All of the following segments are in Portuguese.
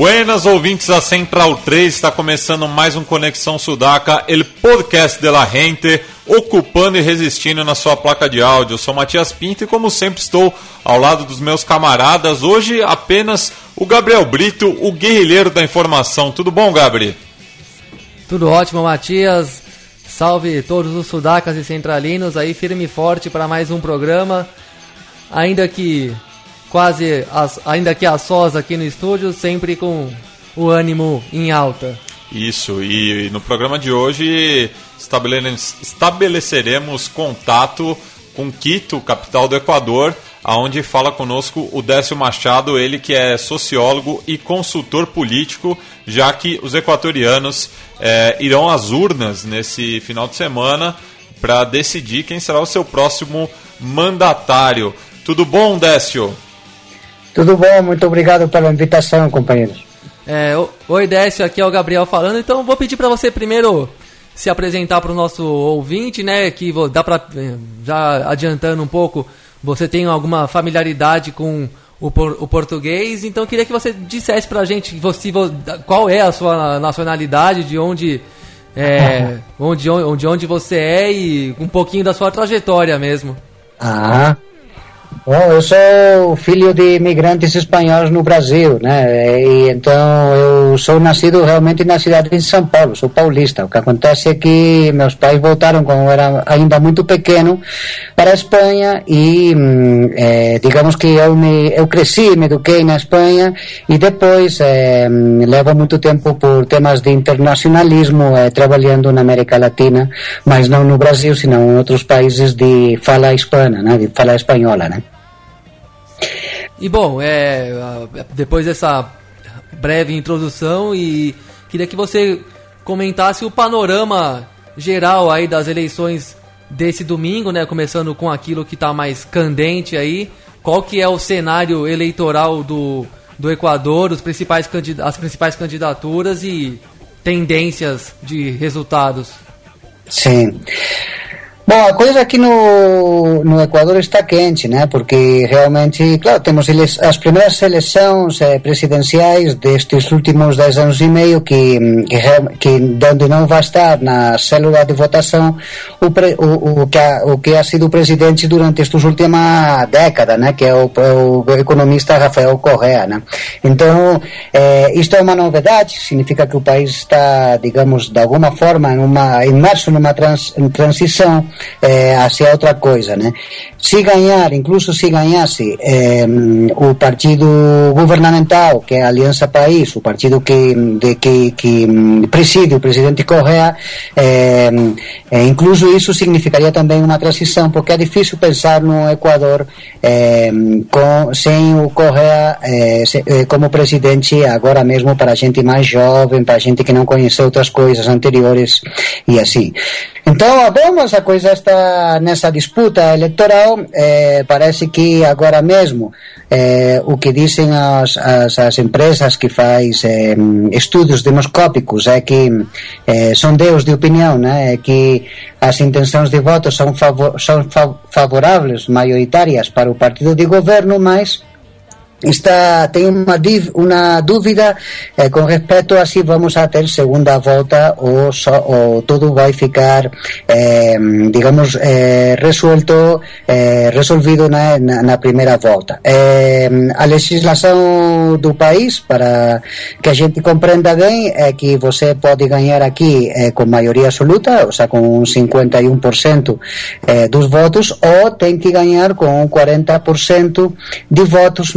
Buenas ouvintes da Central 3, está começando mais um Conexão Sudaca, el podcast de la gente, ocupando e resistindo na sua placa de áudio. Eu sou Matias Pinto e como sempre estou ao lado dos meus camaradas, hoje apenas o Gabriel Brito, o guerrilheiro da informação. Tudo bom, Gabriel? Tudo ótimo, Matias. Salve todos os sudacas e centralinos aí, firme e forte para mais um programa. Ainda que quase as, ainda que a sós aqui no estúdio, sempre com o ânimo em alta. Isso, e no programa de hoje estabeleceremos contato com Quito, capital do Equador, aonde fala conosco o Décio Machado, ele que é sociólogo e consultor político, já que os equatorianos é, irão às urnas nesse final de semana para decidir quem será o seu próximo mandatário. Tudo bom, Décio? Tudo bom, muito obrigado pela invitação, companheiros. É, oi, Décio, aqui é o Gabriel falando. Então, vou pedir para você primeiro se apresentar para o nosso ouvinte, né? Que dá para é, já adiantando um pouco, você tem alguma familiaridade com o, por, o português. Então, queria que você dissesse para a gente você, qual é a sua nacionalidade, de onde, é, onde, onde, onde você é e um pouquinho da sua trajetória mesmo. Ah, Bom, eu sou filho de imigrantes espanhóis no Brasil, né? E então eu sou nascido realmente na cidade de São Paulo, sou paulista. O que acontece é que meus pais voltaram quando eu era ainda muito pequeno para a Espanha e é, digamos que eu me eu cresci, me eduquei na Espanha e depois é, levo muito tempo por temas de internacionalismo é, trabalhando na América Latina, mas não no Brasil, senão em outros países de fala hispana, né? De fala espanhola, né? E bom, é, depois dessa breve introdução e queria que você comentasse o panorama geral aí das eleições desse domingo, né? Começando com aquilo que está mais candente aí. Qual que é o cenário eleitoral do, do Equador, os principais as principais candidaturas e tendências de resultados? Sim. Bom, a coisa aqui no, no Equador está quente, né? Porque realmente, claro, temos as primeiras eleições eh, presidenciais destes últimos 10 anos e meio que, que, que onde não vai estar na célula de votação o, pre, o, o, que ha, o que ha sido presidente durante estas últimas décadas, né? Que é o, o economista Rafael Correa, né? Então, eh, isto é uma novidade, significa que o país está, digamos, de alguma forma, numa, imerso numa trans, transição é, hacia outra coisa, né? Se ganhar, incluso se ganhasse é, o partido governamental, que é a Aliança País, o partido que, de, que, que preside o presidente Correa, é, é, incluso isso significaria também uma transição, porque é difícil pensar no Equador é, com, sem o Correa é, como presidente agora mesmo para gente mais jovem, para gente que não conheceu outras coisas anteriores e assim. Então, vamos, a coisa está nessa disputa eleitoral. Eh, parece que agora mesmo eh, o que dizem as, as, as empresas que faz eh, estudos demoscópicos é que eh, são deus de opinião, né? é que as intenções de voto são, favor, são favoráveis, maioritárias para o partido de governo, mas está tem uma, uma dúvida eh, com respeito a se vamos a ter segunda volta ou, só, ou tudo vai ficar eh, digamos eh, eh, resolvido na, na, na, primeira volta eh, a legislação do país para que a gente compreenda bem é que você pode ganhar aqui eh, com maioria absoluta ou seja, com 51% eh, dos votos ou tem que ganhar com 40% de votos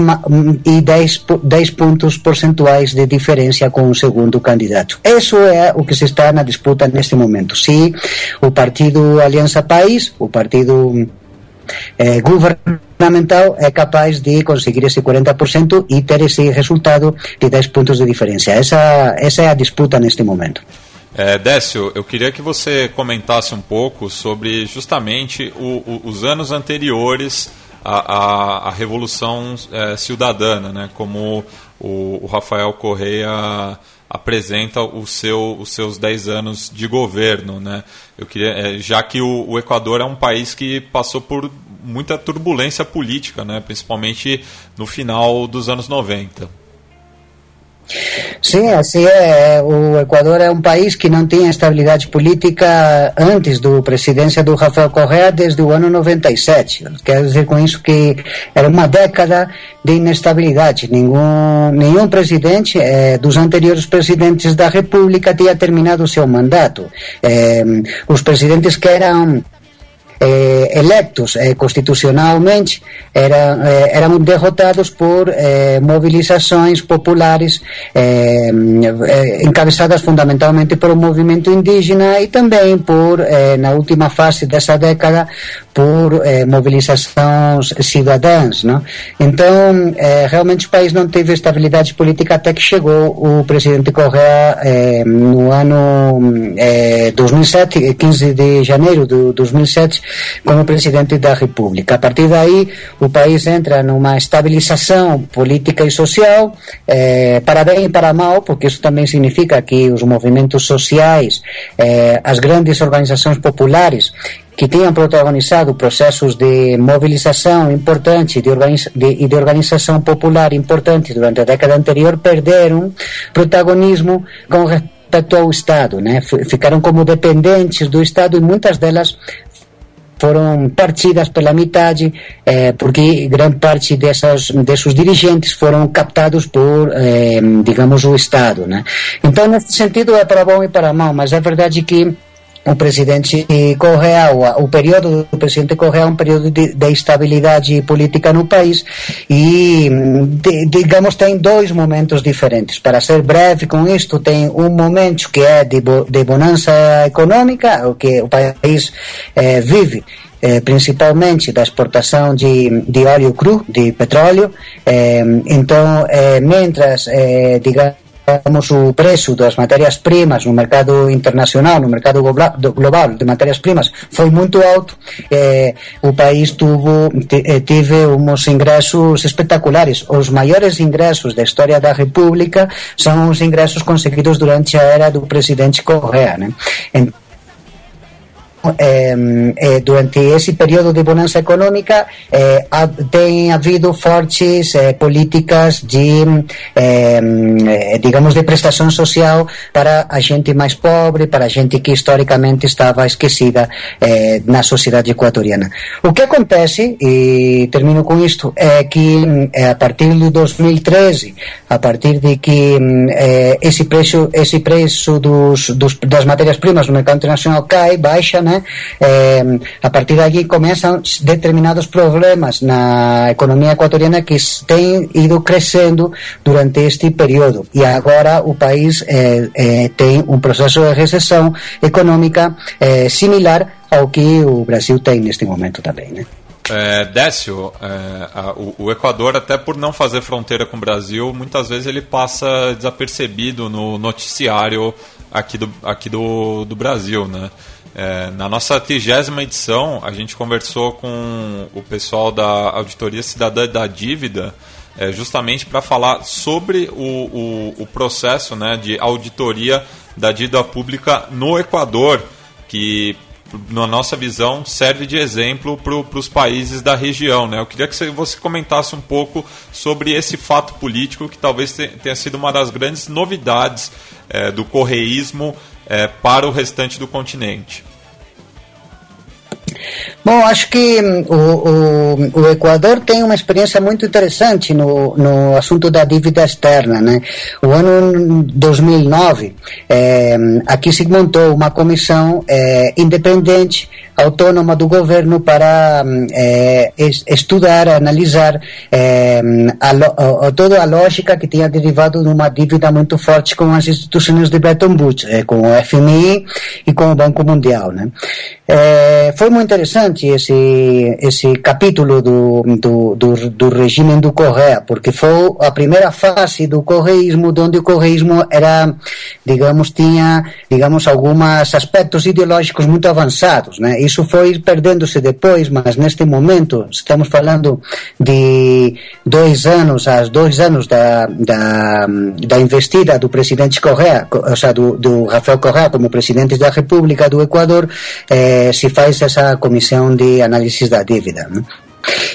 e 10, 10 pontos percentuais de diferença com o segundo candidato. Isso é o que se está na disputa neste momento. Se o partido Aliança País, o partido é, governamental é capaz de conseguir esse 40% e ter esse resultado de 10 pontos de diferença. Essa, essa é a disputa neste momento. É, Décio, eu queria que você comentasse um pouco sobre justamente o, o, os anos anteriores à, à, à Revolução é, Cidadana, né? como o, o Rafael Correia apresenta o seu, os seus 10 anos de governo. Né? Eu queria, é, já que o, o, Equador é um país que passou por muita turbulência política, né? principalmente no final dos anos 90. Sim, assim é. O Equador é um país que não tinha estabilidade política antes da presidência do Rafael Correa desde o ano 97. Quer dizer com isso que era uma década de inestabilidade. Nenhum, nenhum presidente eh, dos anteriores presidentes da República tinha terminado seu mandato. Eh, os presidentes que eram eh, electos eh, constitucionalmente eram, eh, eram derrotados por eh, mobilizações populares eh, eh, encabeçadas fundamentalmente um movimento indígena e também por, na última fase dessa década, por mobilizações cidadãs. Não? Então, realmente o país não teve estabilidade política até que chegou o presidente Correa no ano 2007, 15 de janeiro de 2007, como presidente da República. A partir daí, o país entra numa estabilização política e social, eh, para bem e para mal, porque isso também significa que os movimentos sociais, eh, as grandes organizações populares, que tinham protagonizado processos de mobilização importante de, e de organização popular importante durante a década anterior, perderam protagonismo com respeito ao Estado, né? ficaram como dependentes do Estado e muitas delas foram partidas pela metade, eh, porque grande parte dessas, desses dirigentes foram captados por, eh, digamos, o Estado. Né? Então, nesse sentido, é para bom e para mal, mas é verdade que o presidente Correa, o, o período do presidente Correa é um período de, de estabilidade política no país e, de, digamos, tem dois momentos diferentes. Para ser breve com isto, tem um momento que é de, de bonança econômica, o que o país eh, vive eh, principalmente da exportação de, de óleo cru, de petróleo. Eh, então, eh, mientras, eh, digamos, digamos, o preço das matérias-primas no mercado internacional, no mercado global de matérias-primas foi muito alto, eh, o país tuvo, eh, teve uns ingressos espetaculares. Os maiores ingressos da história da República são os ingressos conseguidos durante a era do presidente Correa. Né? Então, eh, eh, durante esse período de bonança econômica eh, tem havido fortes eh, políticas de, eh, digamos, de prestação social para a gente mais pobre, para a gente que historicamente estava esquecida eh, na sociedade equatoriana. O que acontece, e termino com isto, é que a partir de 2013, a partir de que esse preço, esse preço dos, dos das matérias-primas no mercado internacional cai, baixa, né? Eh, a partir daqui começam determinados problemas na economia equatoriana que têm ido crescendo durante este período e agora o país eh, eh, tem um processo de recessão econômica similar ao que o Brasil tem neste momento também, né? É, Décio, é, a, o, o, Equador, até por não fazer fronteira com o Brasil, muitas vezes ele passa desapercebido no noticiário aqui do, aqui do, do Brasil, né? É, na nossa trigésima edição, a gente conversou com o pessoal da Auditoria Cidadã da Dívida, é, justamente para falar sobre o, o, o, processo né, de auditoria da dívida pública no Equador, que, na nossa visão, serve de exemplo para os países da região. Né? Eu queria que você comentasse um pouco sobre esse fato político, que talvez tenha sido uma das grandes novidades é, do correísmo é, para o restante do continente? Bom, acho que hum, o, o, o, Equador tem uma experiência muito interessante no, no assunto da dívida externa. Né? O ano 2009, é, aqui se montou uma comissão é, independente autônoma do governo para eh, estudar, analisar eh, a, a, toda a lógica que tinha derivado de uma dívida muito forte com as instituições de Bretton Woods, eh, com o FMI e com o Banco Mundial. Né? Eh, foi muito interessante esse, esse capítulo do, do, do, do regime do Correia, porque foi a primeira fase do correísmo, onde o correísmo era, digamos, tinha, digamos, alguns aspectos ideológicos muito avançados. Né? Isso foi perdendo-se depois, mas neste momento, estamos falando de dois anos, há dois anos da, da, da investida do presidente Correa, ou seja, do, do Rafael Correa como presidente da República do Equador, eh, se faz essa comissão de análise da dívida. Né?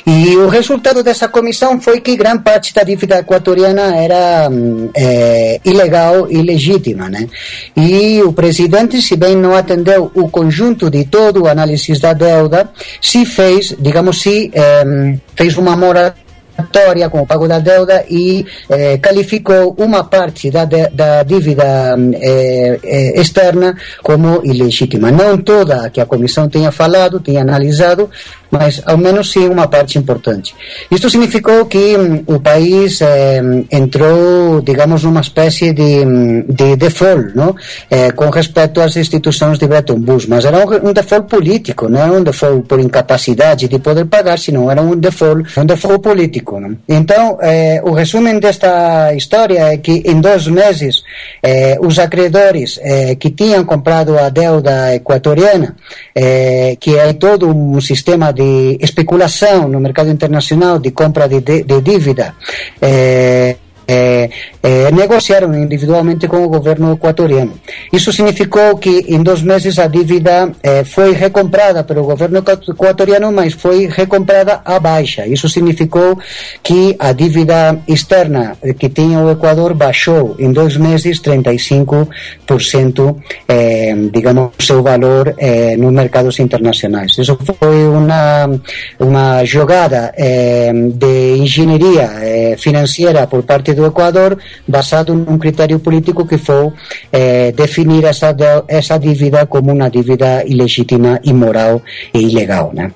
E o resultado dessa comissão foi que grande parte da dívida equatoriana era é, ilegal e ilegítima. Né? E o presidente, se bem não atendeu o conjunto de todo o análise da deuda, se fez, digamos, se é, fez uma moratória como pago da deuda e eh, qualificou uma parte da, da dívida eh, eh, externa como ilegítima. Não toda que a comissão tenha falado, tenha analisado, mas ao menos sim uma parte importante. Isto significou que um, o país eh, entrou, digamos, numa espécie de, de default, não? Eh, com respeito às instituições de Bretton Woods, mas era um, um, default político, não era um default por incapacidade de poder pagar, senão era um default, um default político. Não? Então, eh, o resumo desta história é que em dois meses eh, os acreedores eh, que tinham comprado a deuda equatoriana, eh, que é todo um sistema de especulação no mercado internacional de compra de, de, de dívida, eh, eh, eh, negociaram individualmente com o governo equatoriano. Isso significou que em dois meses a dívida eh, foi recomprada pelo governo equatoriano, mas foi recomprada à baixa. Isso significou que a dívida externa que tinha o Equador baixou em dois meses 35%, eh, digamos, seu valor nos mercados internacionais. Isso foi uma, jogada eh, de engenharia financeira por parte do Equador basado num critério político que foi eh, definir essa, essa dívida como uma dívida ilegítima, imoral e ilegal, né?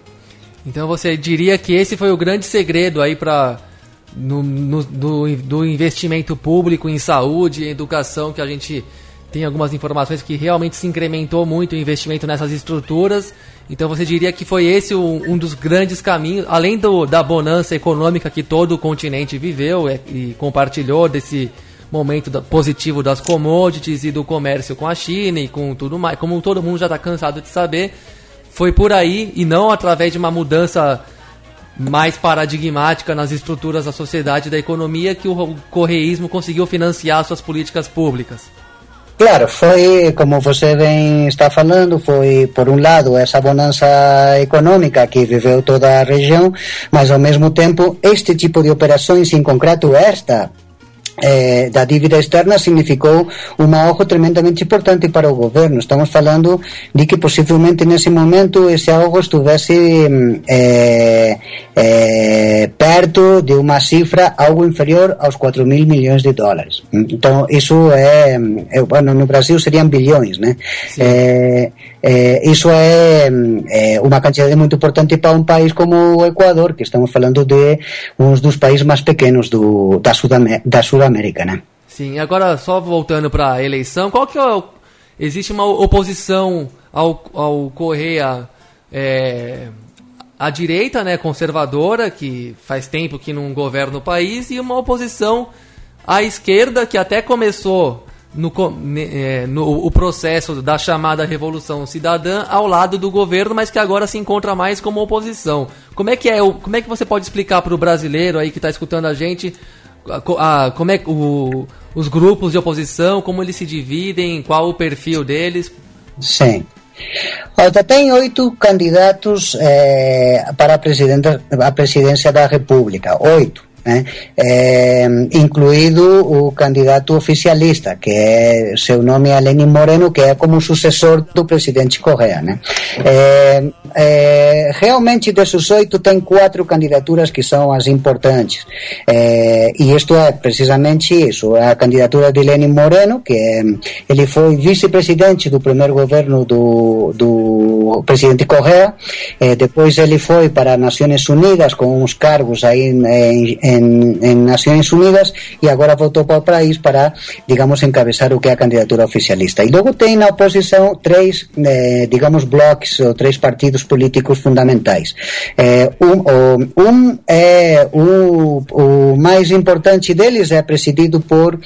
Então você diria que esse foi o grande segredo aí para no, no, do, do investimento público em saúde e educação que a gente tem algumas informações que realmente se incrementou muito o investimento nessas estruturas. Então você diria que foi esse um, um dos grandes caminhos, além do, da bonança econômica que todo o continente viveu e, e compartilhou desse momento da, positivo das commodities e do comércio com a China e com tudo mais, como todo mundo já está cansado de saber, foi por aí e não através de uma mudança mais paradigmática nas estruturas da sociedade e da economia que o correísmo conseguiu financiar suas políticas públicas. Claro, foi, como você bem está falando, foi, por um lado, essa bonança econômica que viveu toda a região, mas, ao mesmo tempo, este tipo de operações, em concreto esta, eh, da dívida externa significou um ahorro tremendamente importante para o governo. Estamos falando de que possivelmente nesse momento esse ahorro estivesse eh, eh, perto de uma cifra algo inferior aos 4 mil milhões de dólares. Então, isso é, é bueno, no Brasil seriam bilhões, né? Eh, isso é, é, uma quantidade muito importante para um país como o Equador, que estamos falando de um dos países mais pequenos do, da, da Sul-América, né? Sim, agora só voltando para a eleição, qual que é o, existe uma oposição ao, ao Correia é, à direita, né, conservadora, que faz tempo que não governa o país, e uma oposição à esquerda que até começou no, é, no o processo da chamada Revolução Cidadã ao lado do governo, mas que agora se encontra mais como oposição. Como é que é? Como é que você pode explicar para o brasileiro aí que está escutando a gente a, a, como é o, os grupos de oposição, como eles se dividem, qual o perfil deles? Sim. Olha, tem oito candidatos eh, para a, a presidência da República. Oito. Eh, eh, incluído o candidato oficialista, que é seu nome é Lenin Moreno, que é como sucessor do presidente Correa. Né? Eh, eh, realmente, desses oito, tem quatro candidaturas que são as importantes. E isto é precisamente isso: a candidatura de Lenin Moreno, que é, ele foi vice-presidente do primeiro governo do, do presidente Correa, depois ele foi para Nações Unidas com uns cargos aí em, em, em Nações Unidas e agora voltou para o país para, digamos, encabeçar o que é a candidatura oficialista. E logo tem na oposição três, eh, digamos, blocos ou três partidos políticos fundamentais. Eh, um, um é o, o mais importante deles é presidido por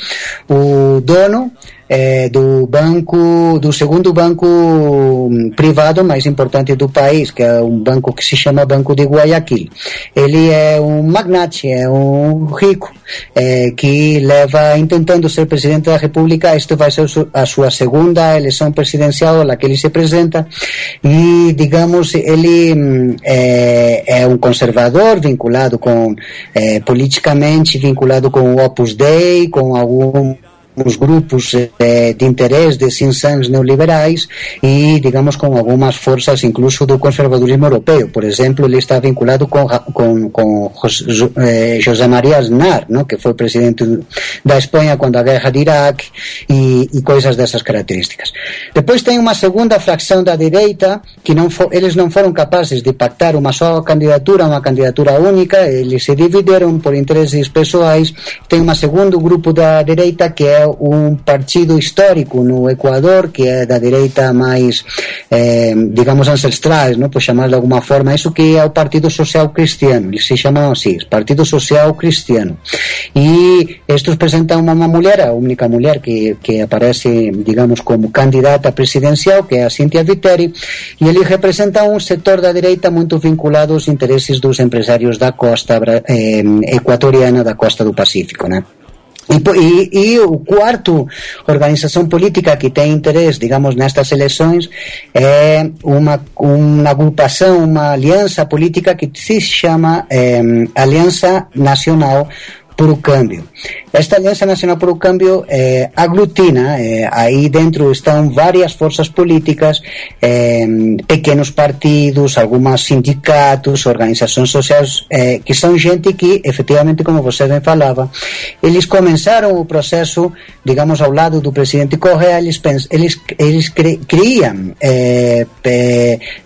o dono é, do banco, do segundo banco privado mais importante do país, que é um banco que se chama Banco de Guayaquil. Ele é um magnate, é um rico, é, que leva tentando ser presidente da República. Esta vai ser a sua segunda eleição presidencial, a que ele se apresenta, e digamos, ele é, é um conservador vinculado com, é, politicamente vinculado com o Opus Dei, com algum os grupos eh, de interesse de cinzãs neoliberais e, digamos, com algumas forças incluso do conservadorismo europeu. Por exemplo, ele está vinculado com, com eh, José María Aznar, ¿no? que foi presidente da Espanha quando a guerra de Iraque e, e coisas dessas características. Depois tem uma segunda fracção da direita que não eles não foram capazes de pactar uma só candidatura, uma candidatura única, eles se dividiram por interesses pessoais. Tem um segundo grupo da direita que é um partido histórico no Equador que é da direita mais, eh, digamos, ancestrais, não por chamar de alguma forma, isso que é o Partido Social Cristiano, eles se chamam assim, Partido Social Cristiano. E estes apresentam uma, uma mulher, a única mulher que, que aparece, digamos, como candidata presidencial, que é a Cíntia Viteri, e ele representa um setor da direita muito vinculado aos interesses dos empresários da costa eh, equatoriana, da costa do Pacífico, né? E, e, e, o quarto organização política que tem interesse, digamos, nestas eleições é uma, uma agrupação, uma aliança política que se chama é, Aliança Nacional por o Câmbio. Esta Aliança Nacional por o Câmbio eh, aglutina, eh, aí dentro estão várias forças políticas, eh, pequenos partidos, algumas sindicatos, organizações sociais, eh, que são gente que, efetivamente, como você bem falava, eles começaram o processo, digamos, ao lado do presidente Correa, eles, eles, eles criam eh,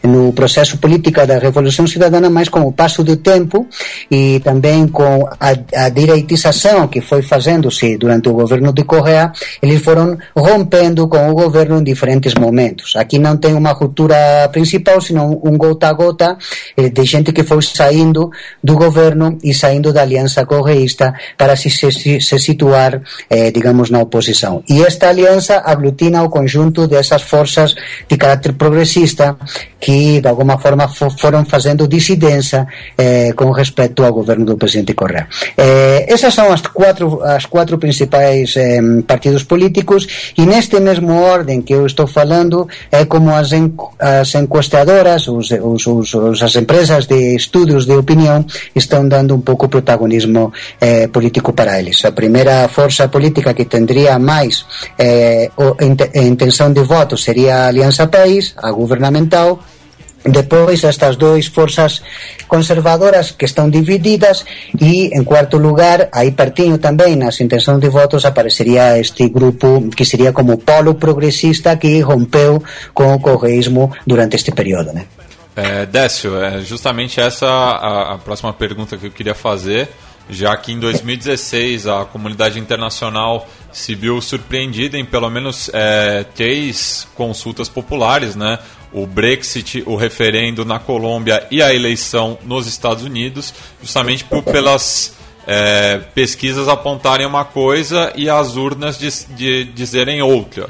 no processo político da Revolução Cidadana, mas com o passo do tempo e também com a, a direitização que foi fazendo fazendo-se durante o governo de Correa, eles foram rompendo com o governo em diferentes momentos. Aqui não tem uma ruptura principal, senão um gota a gota eh, de gente que foi saindo do governo e saindo da aliança correísta para se, se, se situar, eh, digamos, na oposição. E esta aliança aglutina o conjunto dessas forças de caráter progressista que, de alguma forma, foram fazendo dissidência eh, com respeito ao governo do presidente Correa. Eh, essas são as quatro as quatro principais eh, partidos políticos e neste mesmo ordem que eu estou falando é como as, en, as os, os, os, as empresas de estudos de opinião estão dando um pouco protagonismo eh, político para eles. A primeira força política que tendria mais eh, intenção de voto seria a Aliança País, a governamental, Depois estas duas forças conservadoras que estão divididas e en cuarto lugar, aí pertinho tamén nas intenções de votos aparecería este grupo que sería como polo progresista que rompeu com o correísmo durante este período, né? É, Décio, é justamente essa a, a próxima pergunta que eu queria fazer, já que em 2016 a comunidade internacional se viu surpreendida em pelo menos é, três consultas populares, né? O Brexit, o referendo na Colômbia e a eleição nos Estados Unidos, justamente por, pelas é, pesquisas apontarem uma coisa e as urnas de, de dizerem outra.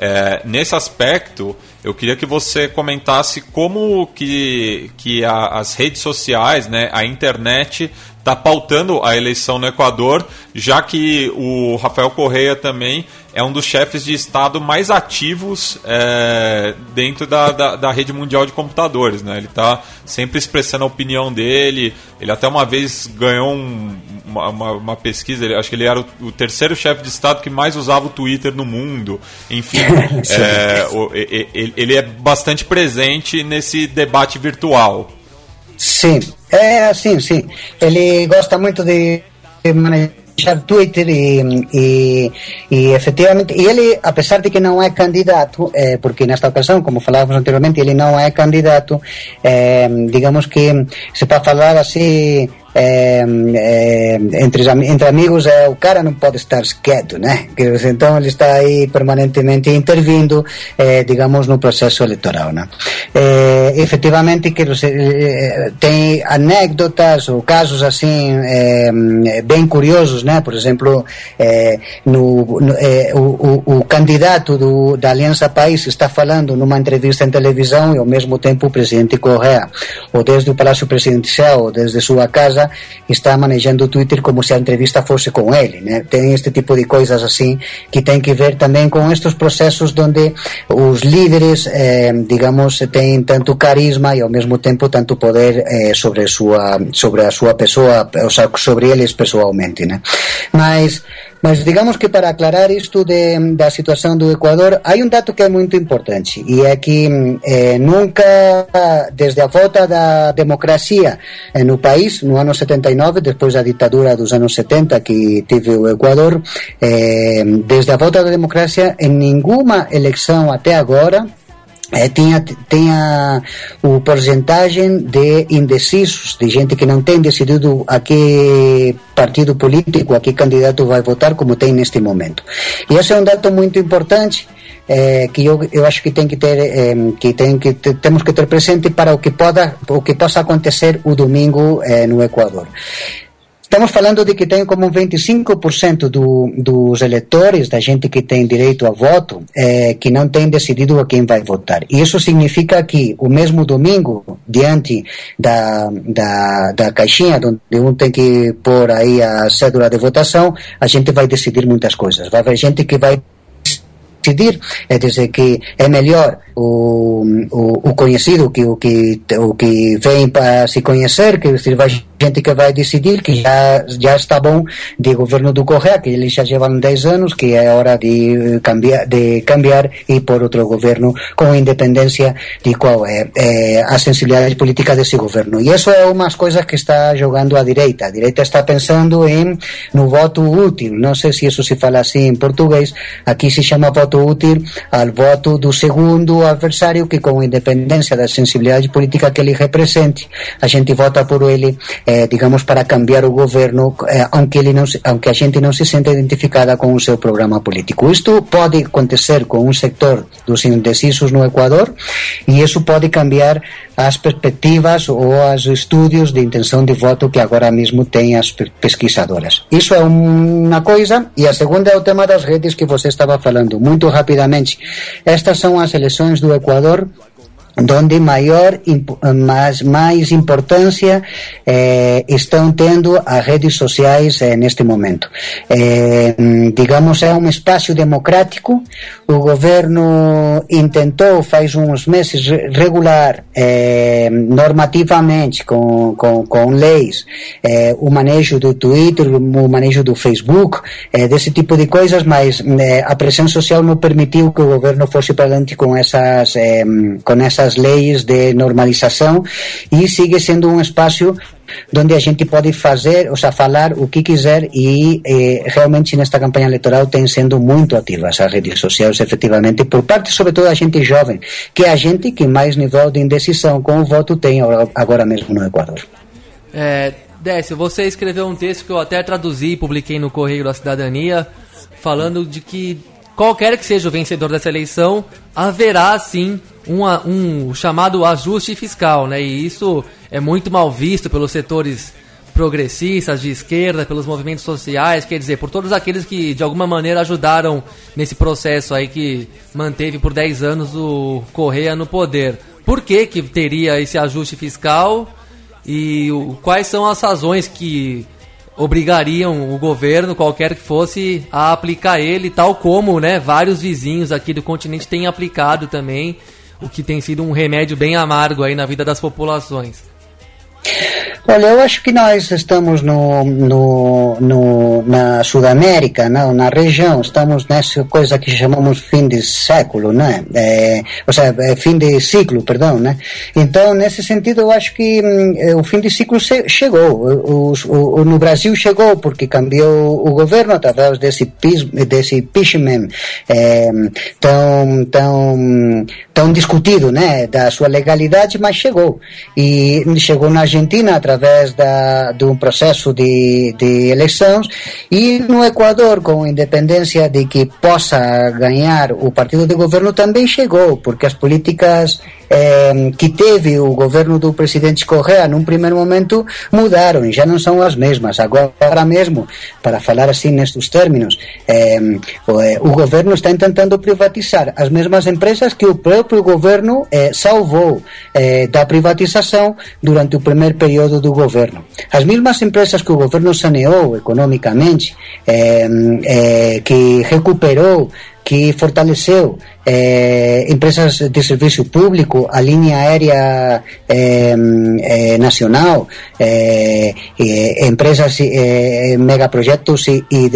É, nesse aspecto, eu queria que você comentasse como que, que a, as redes sociais, né, a internet está pautando a eleição no Equador, já que o Rafael Correia também é um dos chefes de Estado mais ativos é, dentro da, da, da, rede mundial de computadores. Né? Ele está sempre expressando a opinião dele. Ele até uma vez ganhou um, uma, uma, uma, pesquisa, ele, acho que ele era o, o terceiro chefe de Estado que mais usava o Twitter no mundo. Enfim, é, o, ele, ele é bastante presente nesse debate virtual. Sim, é assim, sim. Ele gosta muito de manejar Twitter e, e, e efetivamente, e ele, apesar de que não é candidato, é, porque nesta ocasião, como falávamos anteriormente, ele não é candidato, é, digamos que se pode falar assim é, é, entre, entre amigos é, o cara não pode estar quieto, né? Então ele está aí permanentemente intervindo, é, digamos, no processo eleitoral, né? É, efetivamente que tem anécdotas ou casos assim bem curiosos, né? Por exemplo, no, no o, o, o, candidato do, da Aliança País está falando numa entrevista em televisão e ao mesmo tempo o presidente Correa, ou desde o Palácio Presidencial, ou desde sua casa está manejando o Twitter como se a entrevista fosse com ele, né? Tem este tipo de coisas assim que tem que ver também com estes processos onde os líderes, eh, digamos, têm tanto carisma e ao mesmo tempo tanto poder eh, sobre sua sobre a sua pessoa, ou seja, sobre eles pessoalmente, né? Mas mas digamos que para aclarar isto de, da situação do Equador, há um dado que é muito importante e é que eh, nunca, desde a volta da democracia no país, no ano 79, depois da ditadura dos anos 70 que teve o Equador, eh, desde a volta da democracia, em nenhuma eleição até agora, é, tinha, tinha o porcentagem de indecisos, de gente que não tem decidido a que partido político, a que candidato vai votar, como tem neste momento. E esse é um dado muito importante. É, que eu, eu acho que tem que ter é, que tem que temos que ter presente para o que possa o que possa acontecer o domingo é, no Equador Estamos falando de que tem como 25% do, dos eleitores, da gente que tem direito a voto, é, que não tem decidido a quem vai votar. E isso significa que o mesmo domingo, diante da, da, da caixinha, onde um tem que pôr aí a cédula de votação, a gente vai decidir muitas coisas. Vai haver gente que vai decidir, é dizer, que é melhor o, o, o conhecido que o que, o que vem para se conhecer, que se vai gente que vai decidir que já, já está bom de governo do Correia, que eles já levam 10 anos, que é hora de cambiar, de cambiar e por outro governo com independência de qual é, é a sensibilidade política desse governo. E isso é umas coisas que está jogando a direita. A direita está pensando em no voto útil. Não sei se isso se fala assim em português. Aqui se chama voto útil ao voto do segundo adversário que com independência da sensibilidade política que ele represente, a gente vota por ele eh, digamos, para cambiar o governo, eh, aunque, ele não aunque a gente não se sente identificada com o seu programa político. Isto pode acontecer com um sector dos indecisos no Equador e isso pode cambiar as perspectivas ou os estudos de intenção de voto que agora mesmo têm as pesquisadoras. Isso é uma coisa, e a segunda é o tema das redes que você estava falando. Muito rapidamente, estas são as eleições do Equador donde maior mais, mais importância eh, estão tendo as redes sociais eh, neste momento. Eh, digamos, é um espaço democrático. O governo intentou, faz uns meses, regular eh, normativamente, com, com, com leis, eh, o manejo do Twitter, o manejo do Facebook, eh, desse tipo de coisas, mas a pressão social não permitiu que o governo fosse para frente com essas, com essas as leis de normalização e sigue sendo um espaço onde a gente pode fazer, ou seja, falar o que quiser e eh, realmente nesta campanha eleitoral tem sendo muito ativas as redes sociais, efetivamente, por parte sobretudo da gente jovem, que é a gente que mais nível de indecisão com o voto tem agora mesmo no Equador. É, Décio, você escreveu um texto que eu até traduzi e publiquei no Correio da Cidadania, falando de que qualquer que seja o vencedor dessa eleição, haverá sim uma, um chamado ajuste fiscal, né? E isso é muito mal visto pelos setores progressistas de esquerda, pelos movimentos sociais, quer dizer, por todos aqueles que de alguma maneira ajudaram nesse processo aí que manteve por 10 anos o Correia no poder. Por que que teria esse ajuste fiscal e o, quais são as razões que obrigariam o governo, qualquer que fosse, a aplicar ele, tal como né, vários vizinhos aqui do continente têm aplicado também o que tem sido um remédio bem amargo aí na vida das populações. Olha, eu acho que nós estamos no, no, no, na Sudamérica, não, na região, estamos nessa coisa que chamamos fim de século, né? É, ou seja, é fim de ciclo, perdão, né? Então, nesse sentido, eu acho que hum, o fim de ciclo chegou. O, o, no Brasil chegou porque cambiou o governo através desse, desse impeachment é, tão, tão, tão discutido, né? Da sua legalidade, mas chegou. E chegou na através através da, de um processo de, de eleições e no Equador, com independência de que possa ganhar o partido de governo, também chegou, porque as políticas eh, que teve o governo do presidente Correa num primeiro momento mudaram e já não são as mesmas. Agora mesmo, para falar assim nestes términos, eh, o, o, governo está tentando privatizar as mesmas empresas que o próprio governo eh, salvou eh, da privatização durante o primeiro período do governo. As mesmas empresas que o governo saneou economicamente, eh, que recuperou que fortaleceu eh, empresas de serviço público, a linha aérea eh, nacional, empresas, megaprojetos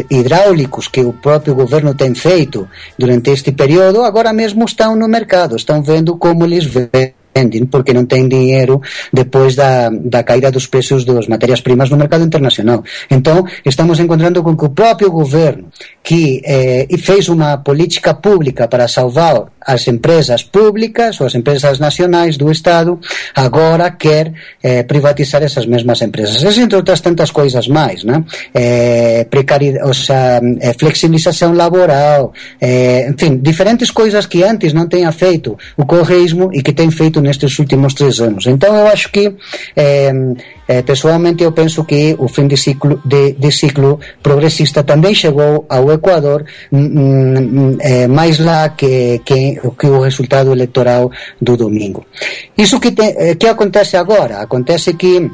hidráulicos que o próprio governo tem feito durante este período, agora mesmo estão no mercado, estão vendo como eles veem vendem porque não têm dinheiro depois da, da caída dos preços das matérias-primas no mercado internacional. Então, estamos encontrando com que o próprio governo, que eh, fez uma política pública para salvar as empresas públicas ou as empresas nacionais do Estado, agora quer eh, privatizar essas mesmas empresas. Isso, entre outras tantas coisas mais, né? Eh, precariedade, ou seja, eh, flexibilização laboral, eh, enfim, diferentes coisas que antes não tenha feito o correísmo e que tem feito nestes últimos três anos. Então eu acho que eh, eh, pessoalmente eu penso que o fim de ciclo, de, de ciclo progressista também chegou ao Equador mm, eh, mais lá que, que, que, o resultado eleitoral do domingo. Isso que, te, que acontece agora? Acontece que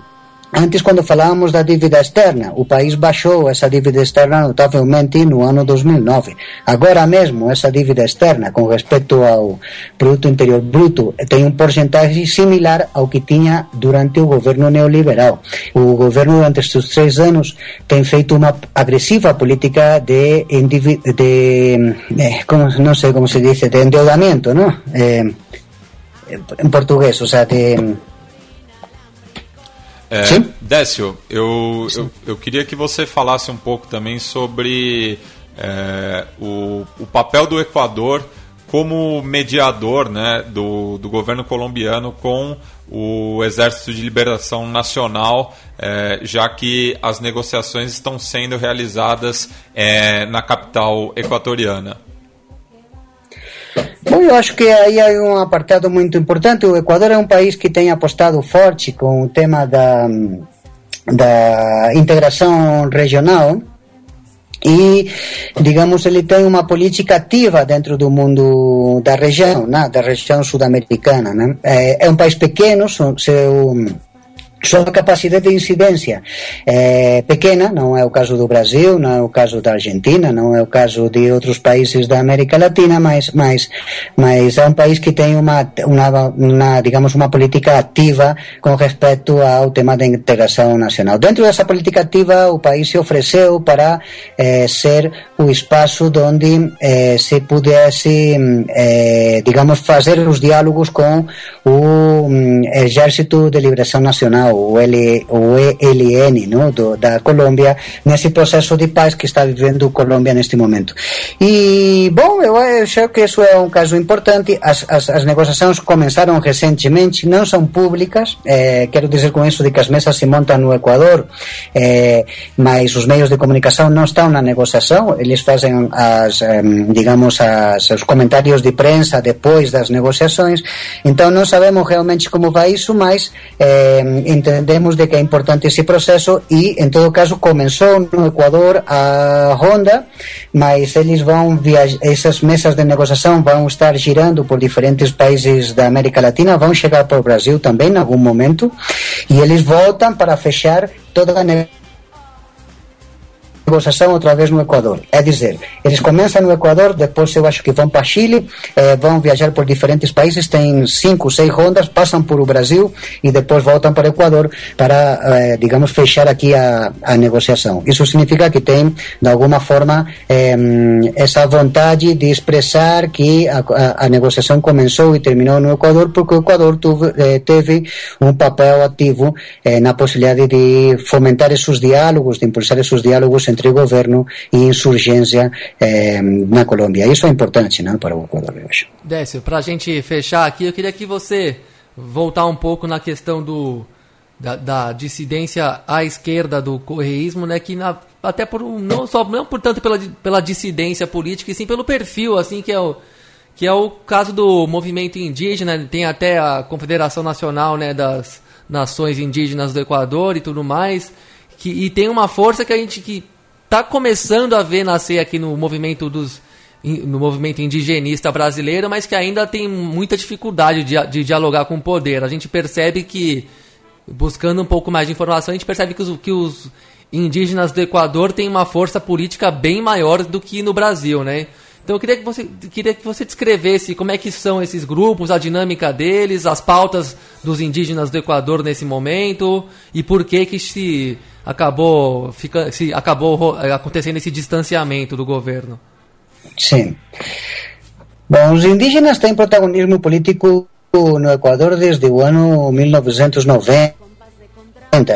Antes, quando falávamos da dívida externa, o país baixou essa dívida externa notavelmente no ano 2009. Agora mesmo, essa dívida externa, com respeito ao produto interior bruto, tem um porcentagem similar ao que tinha durante o governo neoliberal. O governo, durante estes três anos, tem feito uma agressiva política de, de eh, como, não sei como se diz, de endeudamento, não? Eh, em português, ou seja, de é, Décio, eu, eu, eu, queria que você falasse um pouco também sobre é, o, o papel do Equador como mediador né, do, do governo colombiano com o Exército de Liberação Nacional, é, já que as negociações estão sendo realizadas é, na capital equatoriana. Bom, eu acho que aí há um apartado muito importante. O Equador é um país que tem apostado forte com o tema da, da integração regional e, digamos, ele tem uma política ativa dentro do mundo da região, né? da região sul-americana. Né? É, é um país pequeno, seu sua capacidade de incidência é pequena, não é o caso do Brasil, não é o caso da Argentina, não é o caso de outros países da América Latina, mas, mas, mas é um país que tem uma, uma, digamos, uma política ativa com respeito ao tema da integração nacional. Dentro dessa política ativa, o país se ofereceu para eh, ser o espaço onde eh, se pudesse, eh, digamos, fazer os diálogos com o um, Exército de Liberação Nacional o, L, o ELN no, do, da Colômbia nesse processo de paz que está vivendo Colômbia neste momento. E, bom, eu acho que isso é um caso importante. As, as, as negociações começaram recentemente, não são públicas, eh, quero dizer com isso de que as mesas se montam no Equador, eh, mas os meios de comunicação não estão na negociação, eles fazem as, eh, digamos, as, os comentários de prensa depois das negociações, então não sabemos realmente como vai isso, mas entendemos de que é importante esse processo e, em todo caso, começou no Equador a ronda, mas eles vão viajar, essas mesas de negociação vão estar girando por diferentes países da América Latina, vão chegar para o Brasil também em algum momento, e eles voltam para fechar toda a negociação outra vez no Equador. É dizer, eles começam no Equador, depois eu acho que vão para Chile, eh, vão viajar por diferentes países, têm cinco, seis rondas, passam por o Brasil e depois voltam para o Equador para, eh, digamos, fechar aqui a, a negociação. Isso significa que tem, de alguma forma, eh, essa vontade de expressar que a, a, a, negociação começou e terminou no Equador, porque o Equador tuve, eh, teve um papel ativo eh, na possibilidade de fomentar esses diálogos, de impulsar esses diálogos entre governo e insurgência eh, na Colômbia. Isso é importante né, para o Equador, eu acho. Décio, para a gente fechar aqui, eu queria que você voltar um pouco na questão do, da, da dissidência à esquerda do correísmo, né, que na, até por não só não por tanto pela, pela dissidência política, e sim pelo perfil, assim que é o que é o caso do movimento indígena, tem até a Confederação Nacional, né, das nações indígenas do Equador e tudo mais, que e tem uma força que a gente que está começando a ver nascer aqui no movimento dos no movimento indigenista brasileiro, mas que ainda tem muita dificuldade de, de dialogar com o poder. A gente percebe que buscando um pouco mais de informação, a gente percebe que os, que os indígenas do Equador têm uma força política bem maior do que no Brasil, né? Então eu queria que você queria que você descrevesse como é que são esses grupos, a dinâmica deles, as pautas dos indígenas do Equador nesse momento e por que que se acabou fica, se acabou acontecendo esse distanciamento do governo. Sim. Bom, os indígenas têm protagonismo político no Equador desde o ano 1990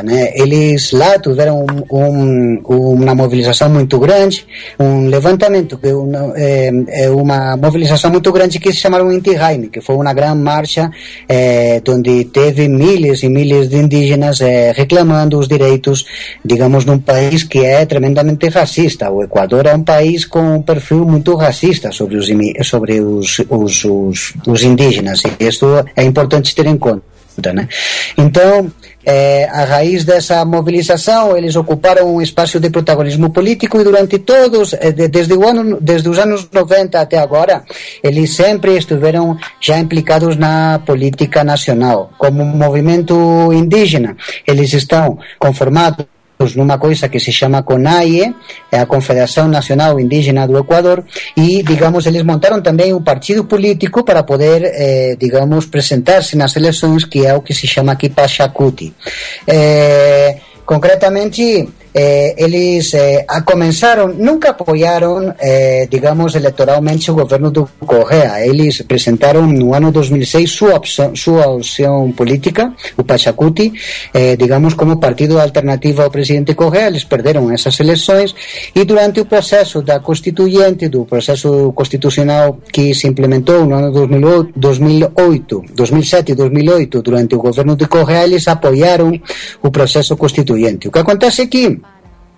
né? Eles lá tiveram um, um, uma mobilização muito grande, um levantamento, uma, é, é, uma mobilização muito grande que se chamaram Inti Jaime, que foi uma grande marcha é, onde teve milhares e milhares de indígenas é, reclamando os direitos, digamos, num país que é tremendamente racista. O Equador é um país com um perfil muito racista sobre os, sobre os, os, os, os indígenas, e isso é importante ter em conta. Né? Então, é, a raiz dessa mobilização, eles ocuparam um espaço de protagonismo político e durante todos, é, desde, o ano, desde os anos 90 até agora, eles sempre estiveram já implicados na política nacional. Como movimento indígena, eles estão conformados numa coisa que se chama CONAIE, é a Confederação Nacional Indígena do Equador, e, digamos, eles montaram também um partido político para poder, eh, digamos, presentar-se nas eleições, que é o que se chama aqui Pachacuti. Eh, concretamente, eh, eles eh, nunca apoiaram, eh, digamos, eleitoralmente o governo do Correa. Eles apresentaram no ano 2006 sua opção, sua opção política, o Pachacuti, eh, digamos, como partido alternativo ao presidente Correa. Eles perderam essas eleições e durante o processo da constituinte, do processo constitucional que se implementou no ano 2008, 2008 2007 e 2008, durante o governo de Correa, eles apoiaram o processo constituinte. O que acontece é que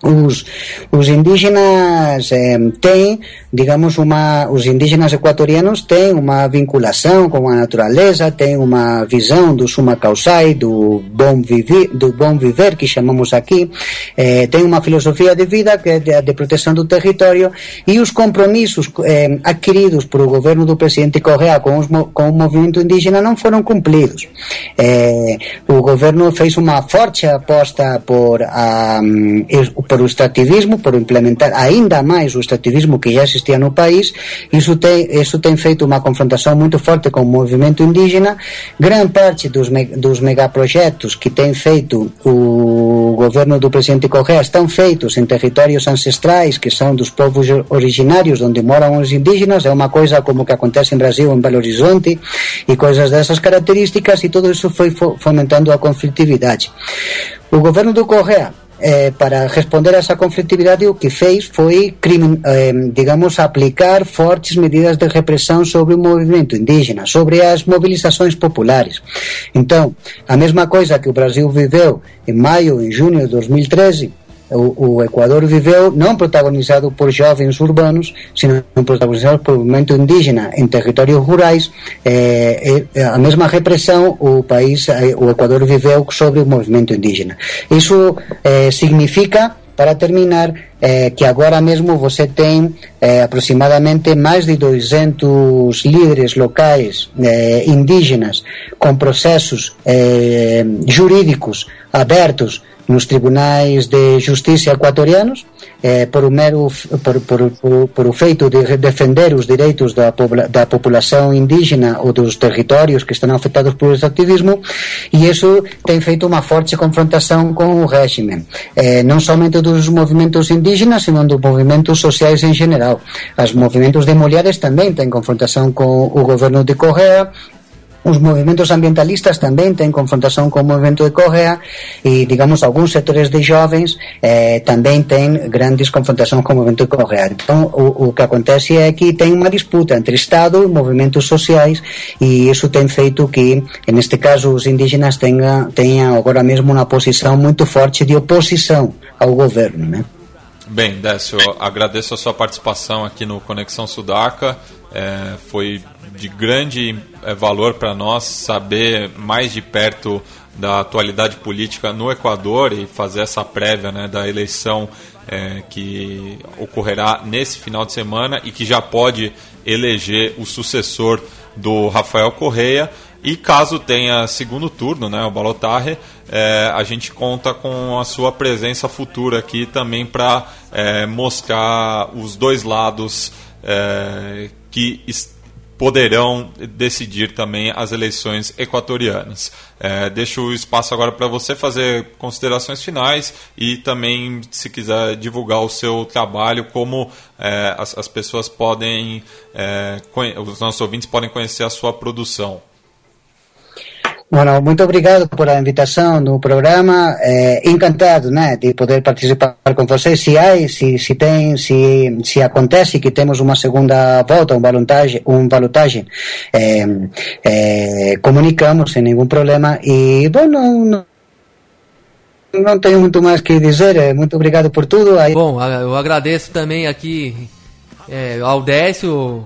os, os indígenas eh, têm, digamos, uma, os indígenas equatorianos têm uma vinculação com a natureza, têm uma visão do suma causai, do bom viver, do bom viver que chamamos aqui, eh, têm uma filosofia de vida que é de, de proteção do território e os compromissos eh, adquiridos por o governo do presidente Correa com, os, com o movimento indígena não foram cumpridos. Eh, o governo fez uma forte aposta por um, por o extrativismo, por implementar ainda mais o extrativismo que já existia no país. Isso tem, isso tem feito uma confrontação muito forte com o movimento indígena. Grande parte dos, me, dos que tem feito o governo do presidente Correa estão feitos em territórios ancestrais que são dos povos originários onde moram os indígenas. É uma coisa como que acontece em Brasil, em Belo Horizonte e coisas dessas características e tudo isso foi fomentando a conflitividade. O governo do Correa eh, para responder a esa conflictividade o que fez foi, eh, digamos, aplicar fortes medidas de repressão sobre o movimento indígena, sobre as mobilizações populares. Então, a mesma coisa que o Brasil viveu em maio e junho de 2013, o, o, Equador viveu não protagonizado por jovens urbanos, sino protagonizado por movimento indígena em territórios rurais. A mesma repressão o país, o Equador viveu sobre o movimento indígena. Isso significa para terminar, que agora mesmo você tem aproximadamente mais de 200 líderes locais indígenas com processos jurídicos abertos nos tribunais de justiça equatorianos eh, por o mero por, por, por, por o feito de defender os direitos da, da população indígena ou dos territórios que estão afetados por esse ativismo e isso tem feito uma forte confrontação com o regime eh, não somente dos movimentos indígenas sino dos movimentos sociais em geral os movimentos de mulheres também têm confrontação com o governo de Correia os movimentos ambientalistas tamén ten confrontación co movimento de Correa e, digamos, algúns sectores de jovens eh, tamén ten grandes confrontacións co movimento de Correa. Entón, o, o que acontece é que ten unha disputa entre Estado e movimentos sociais e iso ten feito que, en este caso, os indígenas tengan, teñan agora mesmo unha posición moito forte de oposição ao governo, né? Bem, Décio, agradeço a sua participação aqui no Conexão Sudaca. É, foi de grande é, valor para nós saber mais de perto da atualidade política no Equador e fazer essa prévia né, da eleição é, que ocorrerá nesse final de semana e que já pode eleger o sucessor do Rafael Correia. E caso tenha segundo turno, né, o Balotarre, é, a gente conta com a sua presença futura aqui também para é, mostrar os dois lados é, que poderão decidir também as eleições equatorianas. É, deixo o espaço agora para você fazer considerações finais e também, se quiser divulgar o seu trabalho, como é, as, as, pessoas podem, é, os nossos ouvintes podem conhecer a sua produção. Bueno, muito obrigado por a invitação no programa. Eh, encantado, né, de poder participar com vocês. Se há, se, se tem, se, se acontece que temos uma segunda volta, um balotagem, um balotagem, eh, eh, comunicamos sem nenhum problema. E, bom, não, não não tenho muito mais que dizer. Muito obrigado por tudo. Aí... Bom, eu agradeço também aqui é, ao Décio,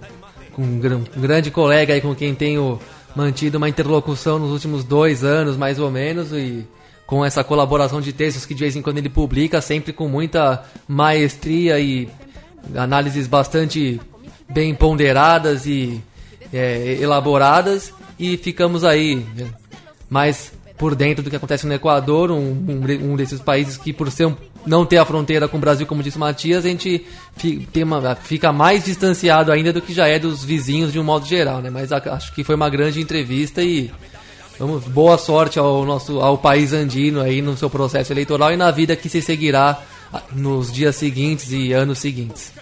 um, um grande colega aí com quem tenho mantido uma interlocução nos últimos dois anos, mais ou menos, e com essa colaboração de textos que de vez em quando ele publica, sempre com muita maestria e análises bastante bem ponderadas e é, elaboradas. E ficamos aí mais por dentro do que acontece no Equador, um, um, um desses países que, por ser um não ter a fronteira com o Brasil, como disse o Matias, a gente uma, fica mais distanciado ainda do que já é dos vizinhos de um modo geral, né? Mas acho que foi uma grande entrevista e vamos, boa sorte ao nosso ao país andino aí no seu processo eleitoral e na vida que se seguirá nos dias seguintes e anos seguintes.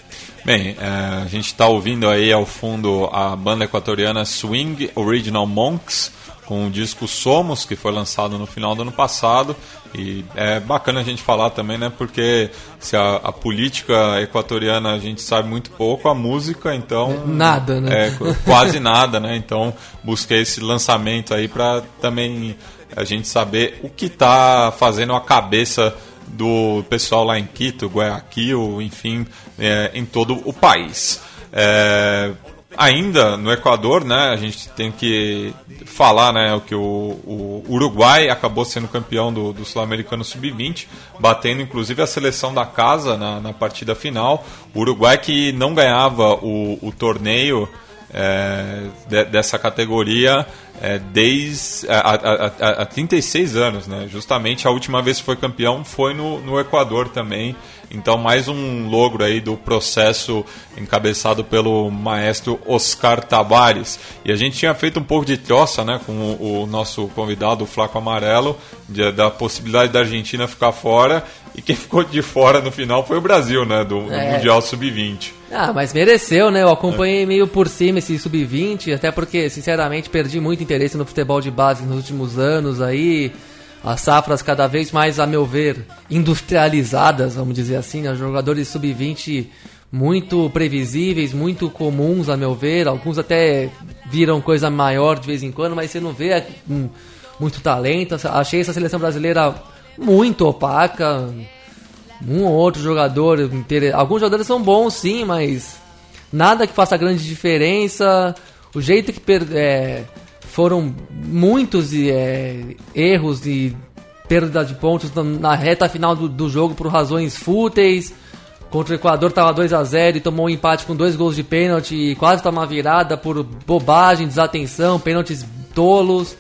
Bem, é, a gente está ouvindo aí ao fundo a banda equatoriana Swing Original Monks com o disco Somos, que foi lançado no final do ano passado. E é bacana a gente falar também, né? Porque se a, a política equatoriana a gente sabe muito pouco, a música, então. Nada, né? É, quase nada, né? Então busquei esse lançamento aí para também a gente saber o que está fazendo a cabeça do pessoal lá em Quito, Guayaquil, enfim, é, em todo o país. É, ainda no Equador, né, a gente tem que falar né, que o, o Uruguai acabou sendo campeão do, do Sul-Americano Sub-20, batendo inclusive a seleção da casa na, na partida final. O Uruguai que não ganhava o, o torneio é, de, dessa categoria é, desde há, 36 anos, né? Justamente a última vez que foi campeão foi no, no Equador também. Então, mais um logro aí do processo encabeçado pelo maestro Oscar Tabares. E a gente tinha feito um pouco de troça né, com o, o nosso convidado, o Flaco Amarelo, de, da possibilidade da Argentina ficar fora. E quem ficou de fora no final foi o Brasil, né? Do, do é. Mundial Sub-20. Ah, mas mereceu, né? Eu acompanhei é. meio por cima esse Sub-20, até porque, sinceramente, perdi muito interesse no futebol de base nos últimos anos aí as safras cada vez mais, a meu ver, industrializadas, vamos dizer assim, né? jogadores sub-20 muito previsíveis, muito comuns, a meu ver. Alguns até viram coisa maior de vez em quando, mas você não vê um, muito talento. Achei essa seleção brasileira muito opaca. Um ou outro jogador. Alguns jogadores são bons, sim, mas nada que faça grande diferença. O jeito que é, foram muitos é, erros e perda de pontos na reta final do, do jogo por razões fúteis. Contra o Equador estava 2 a 0 e tomou um empate com dois gols de pênalti e quase tomou uma virada por bobagem, desatenção, pênaltis tolos.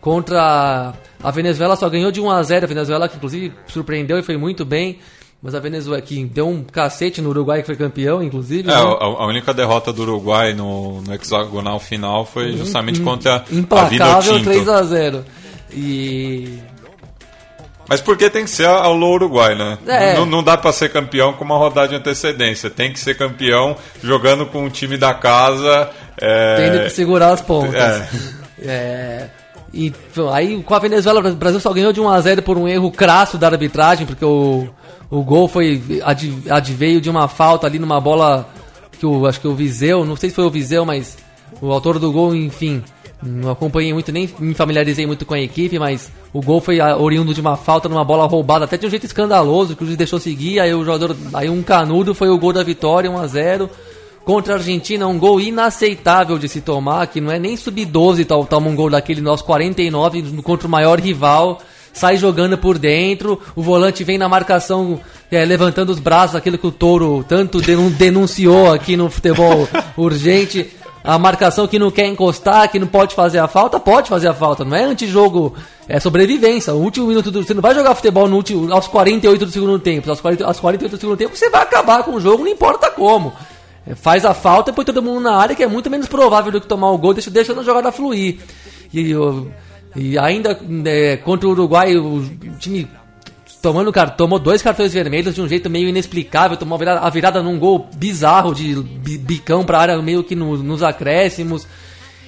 Contra A Venezuela só ganhou de 1 a 0 A Venezuela, que inclusive surpreendeu e foi muito bem. Mas a Venezuela que deu um cacete no Uruguai, que foi campeão, inclusive. É, né? a, a única derrota do Uruguai no, no hexagonal final foi justamente contra a Implacável Vinotinto. 3 a 0 E. Mas porque tem que ser ao Uruguai, né? É. Não, não dá pra ser campeão com uma rodada de antecedência. Tem que ser campeão jogando com o time da casa. é, Tendo que segurar as pontas. é. É, e aí com a Venezuela, o Brasil só ganhou de 1 a 0 por um erro crasso da arbitragem, porque o, o gol foi ad, adveio de uma falta ali numa bola que o acho que o Viseu, não sei se foi o Viseu, mas o autor do gol, enfim, não acompanhei muito, nem me familiarizei muito com a equipe, mas o gol foi ah, oriundo de uma falta numa bola roubada, até de um jeito escandaloso, que o juiz deixou seguir, aí o jogador, aí um canudo foi o gol da vitória, 1 a 0 contra a Argentina, um gol inaceitável de se tomar, que não é nem sub-12 tal, toma um gol daquele nosso 49 contra o maior rival, sai jogando por dentro, o volante vem na marcação é, levantando os braços, aquilo que o Touro tanto denun- denunciou aqui no futebol urgente. A marcação que não quer encostar, que não pode fazer a falta, pode fazer a falta. Não é antijogo, é sobrevivência. O último minuto do. Você não vai jogar futebol no último, aos 48 do segundo tempo. Aos, 40, aos 48 do segundo tempo, você vai acabar com o jogo, não importa como. É, Faz a falta e põe todo mundo na área, que é muito menos provável do que tomar o gol, deixa, deixando a jogada fluir. E, e ainda é, contra o Uruguai, o time tomando tomou dois cartões vermelhos de um jeito meio inexplicável, tomou a virada, a virada num gol bizarro de bi- bicão pra área meio que no- nos acréscimos.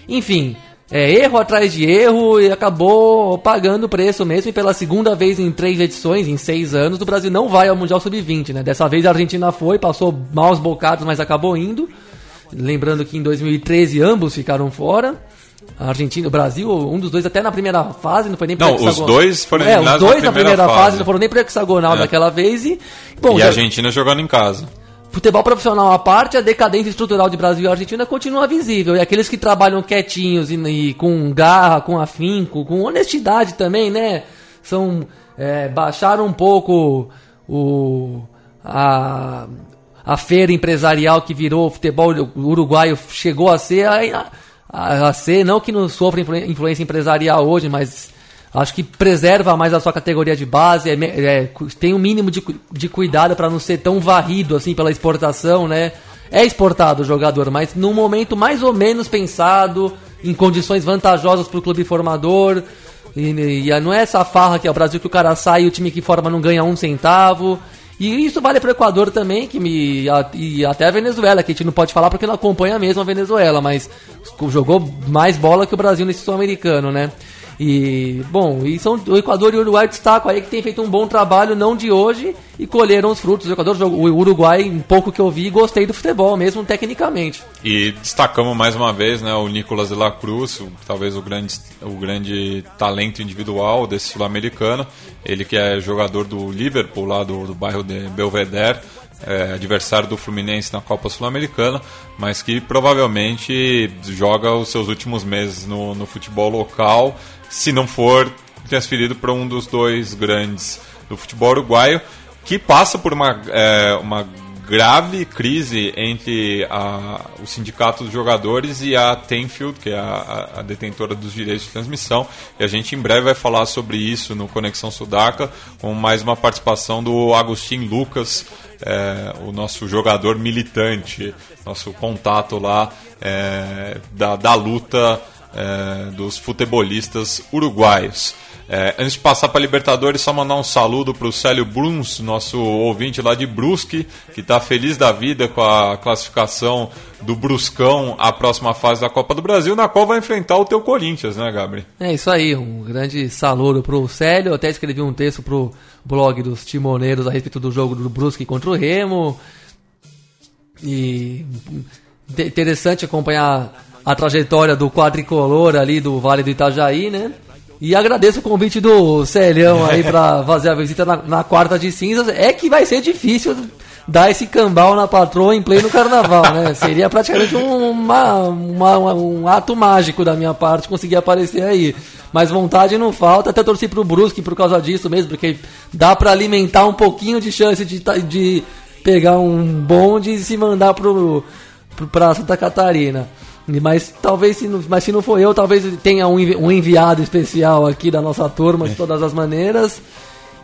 Enfim, é, erro atrás de erro e acabou pagando o preço mesmo. E pela segunda vez em três edições, em seis anos, o Brasil não vai ao Mundial Sub-20, né? Dessa vez a Argentina foi, passou maus bocados, mas acabou indo. Lembrando que em 2013 ambos ficaram fora. A Argentina, o Brasil, um dos dois até na primeira fase, não foi nem pro Não, os dois foram É, os eliminados na dois na primeira primeira fase. fase. não foram nem pro hexagonal É. daquela vez e bom, E a já- Argentina jogando em casa. Futebol profissional à parte, a decadência estrutural de Brasil e Argentina continua visível. E aqueles que trabalham quietinhos e, e com garra, com afinco, com honestidade também, né? São é, baixaram um pouco o a, a feira empresarial que virou o futebol uruguaio chegou a ser a, a, a ser não que não sofra influ- influência empresarial hoje, mas Acho que preserva mais a sua categoria de base, é é, tem um mínimo de, de cuidado para não ser tão varrido assim pela exportação, né? É exportado o jogador, mas num momento mais ou menos pensado, em condições vantajosas para o clube formador. E, e não é essa farra que é o Brasil que o cara sai e o time que forma não ganha um centavo. E isso vale para o Equador também, que me, a- e até a Venezuela, que a gente não pode falar porque não acompanha mesmo a Venezuela, mas jogou mais bola que o Brasil nesse sul-americano, né? E, bom, e são o Equador e o Uruguai destaco aí que tem feito um bom trabalho, não de hoje, e colheram os frutos. O Equador o Uruguai, um pouco que eu vi, gostei do futebol, mesmo tecnicamente. E destacamos mais uma vez né, o Nicolas de la Cruz, talvez o grande, o grande talento individual desse sul-americano. Ele que é jogador do Liverpool, lá do, do bairro de Belvedere, é, adversário do Fluminense na Copa Sul-Americana, mas que provavelmente joga os seus últimos meses no, no futebol local, se não for transferido para um dos dois grandes do futebol uruguaio, que passa por uma, é, uma grave crise entre a, o sindicato dos jogadores e a Tenfield, que é a, a- detentora dos direitos de transmissão. E a gente em breve vai falar sobre isso no Conexão Sudaca, com mais uma participação do Agostinho Lucas, é, o nosso jogador militante, nosso contato lá é, da, da luta é, dos futebolistas uruguaios. É, antes de passar para Libertadores, só mandar um saludo para o Célio Bruns, nosso ouvinte lá de Brusque, que está feliz da vida com a classificação do Bruscão à próxima fase da Copa do Brasil, na qual vai enfrentar o teu Corinthians, né, Gabriel? É isso aí, um grande saludo pro Célio. Eu até escrevi um texto pro blog dos Timoneiros a respeito do jogo do Brusque contra o Remo. E inte- interessante acompanhar a trajetória do quadricolor ali do Vale do Itajaí, né? E agradeço o convite do Celhão aí pra fazer a visita na, na quarta de cinzas. É que vai ser difícil dar esse cambal na patroa em pleno carnaval, né? Seria praticamente um, uma- uma- um ato mágico da minha parte conseguir aparecer aí. Mas vontade não falta, até torci pro Brusque por causa disso mesmo, porque dá pra alimentar um pouquinho de chance de, ta- de pegar um bonde e se mandar pro, pro, pra Santa Catarina. Mas talvez, se não, mas se não for eu, talvez tenha um, um enviado especial aqui da nossa turma, de todas as maneiras.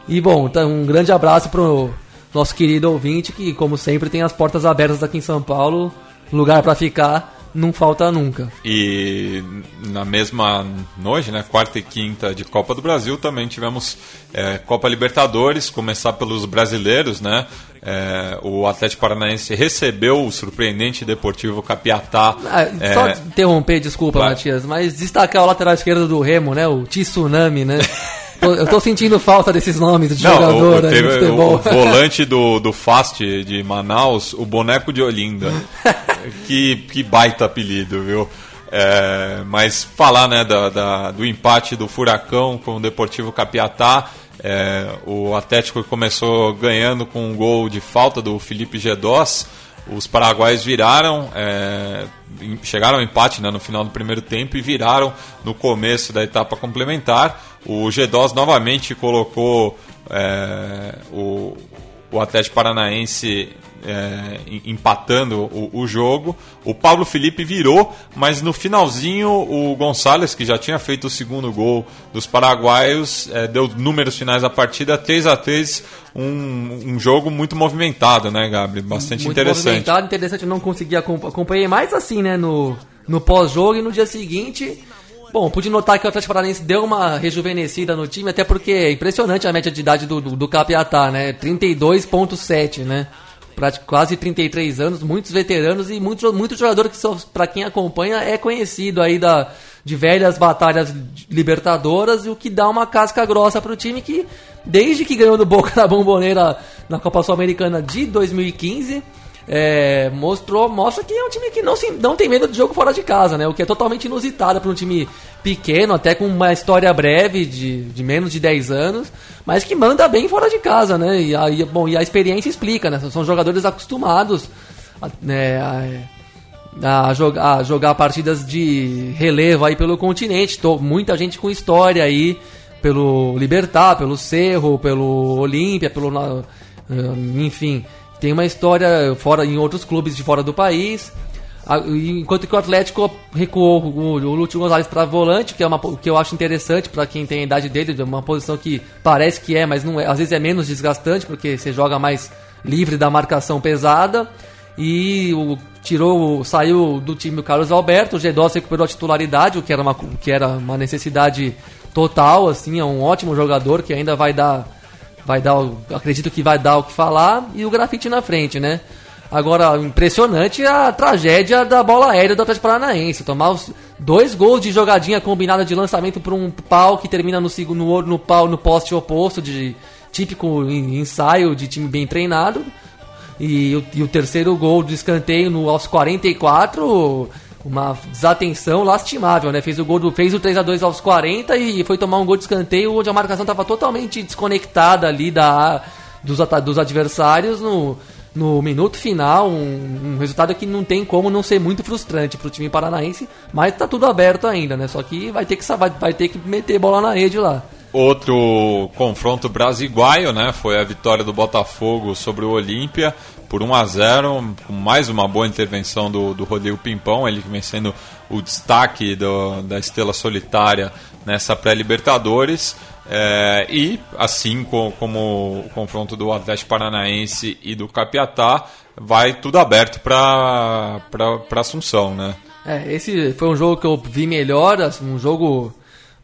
E bom, então, um grande abraço pro nosso querido ouvinte, que como sempre tem as portas abertas aqui em São Paulo. Lugar pra ficar, não falta nunca. E na mesma noite, né, quarta e quinta de Copa do Brasil, também tivemos é, Copa Libertadores, começar pelos brasileiros, né? É, o Atlético Paranaense recebeu o surpreendente Deportivo Capiatá. Ah, é, Só interromper, desculpa. Matias, mas destacar o lateral esquerdo do Remo, né? O Tsunami, né? Eu tô sentindo falta desses nomes de Não, jogador o, aí teve o, futebol. o volante do, do Fast de Manaus, o boneco de Olinda. que, que baita apelido, viu? É, mas falar né, da, da- do empate do Furacão com o Deportivo Capiatá. é, o Atlético começou ganhando com um gol de falta do Felipe Gedós. Os paraguaios viraram, é, chegaram ao empate né, no final do primeiro tempo e viraram no começo da etapa complementar. O G2 novamente colocou é, o, o Atlético Paranaense é, em- empatando o, o jogo. O Pablo Felipe virou, mas no finalzinho o Gonçalves, que já tinha feito o segundo gol dos paraguaios, é, deu números finais da partida 3 a 3 um, um jogo muito movimentado, né, Gabriel? Bastante Muito interessante. movimentado, interessante, eu não consegui acom- acompanhei mais assim, né, no, no pós-jogo e no dia seguinte. Bom, pude notar que o Atlético Paranaense deu uma rejuvenescida no time, até porque é impressionante a média de idade do, do, do Capiatá, né? 32.7, né? Quase 33 anos, muitos veteranos e muitos muito jogador que, para quem acompanha, é conhecido aí da, de velhas batalhas libertadoras o que dá uma casca grossa pro time que, desde que ganhou do Boca da Bomboneira na Copa Sul-Americana de 2015, é, mostrou, mostra que é um time que não, se, não tem medo de jogo fora de casa, né? O que é totalmente inusitado para um time pequeno, até com uma história breve de, de menos de 10 anos, mas que manda bem fora de casa, né? E a, e, bom, e a experiência explica, né? São jogadores acostumados a, né, a, a, jogar, a jogar partidas de relevo aí pelo continente. Tô, muita gente com história aí pelo Libertar, pelo Cerro, pelo Olímpia, pelo eh, enfim, tem uma história fora em outros clubes de fora do país. Enquanto que o Atlético recuou o, o Lúcio Gonzalez para volante, que é uma que eu acho interessante para quem tem a idade dele, é uma posição que parece que é, mas não é, às vezes é menos desgastante porque você joga mais livre da marcação pesada. E o, tirou, saiu do time o Carlos Alberto, o G2 recuperou a titularidade, o que era uma, que era uma necessidade total, assim, é um ótimo jogador que ainda vai dar, vai dar, acredito que vai dar o que falar, e o grafite na frente, né? Agora, impressionante a tragédia da bola aérea do Atlético Paranaense. Tomar os dois gols de jogadinha combinada de lançamento por um pau que termina no, segundo, no, no pau no poste oposto, de típico en- ensaio de time bem treinado. E, o- e o terceiro gol de escanteio no, aos 44, uma desatenção lastimável, né? Fez o gol do, fez o 3 a 2 aos 40 e foi tomar um gol de escanteio onde a marcação estava totalmente desconectada ali da, dos, dos adversários no, no minuto final, um, um resultado que não tem como não ser muito frustrante para o time paranaense, mas tá tudo aberto ainda, né? Só que vai ter que vai, vai ter que meter bola na rede lá. Outro confronto brasiguaio, né? Foi a vitória do Botafogo sobre o Olímpia por 1 a 0 com mais uma boa intervenção do, do Rodrigo Pimpão, ele que vem sendo o destaque do- da estrela solitária nessa pré-Libertadores. É, e assim co- como o confronto do Atlético Paranaense e do Capiatá, vai tudo aberto para Assunção, né? É, esse foi um jogo que eu vi melhor, um jogo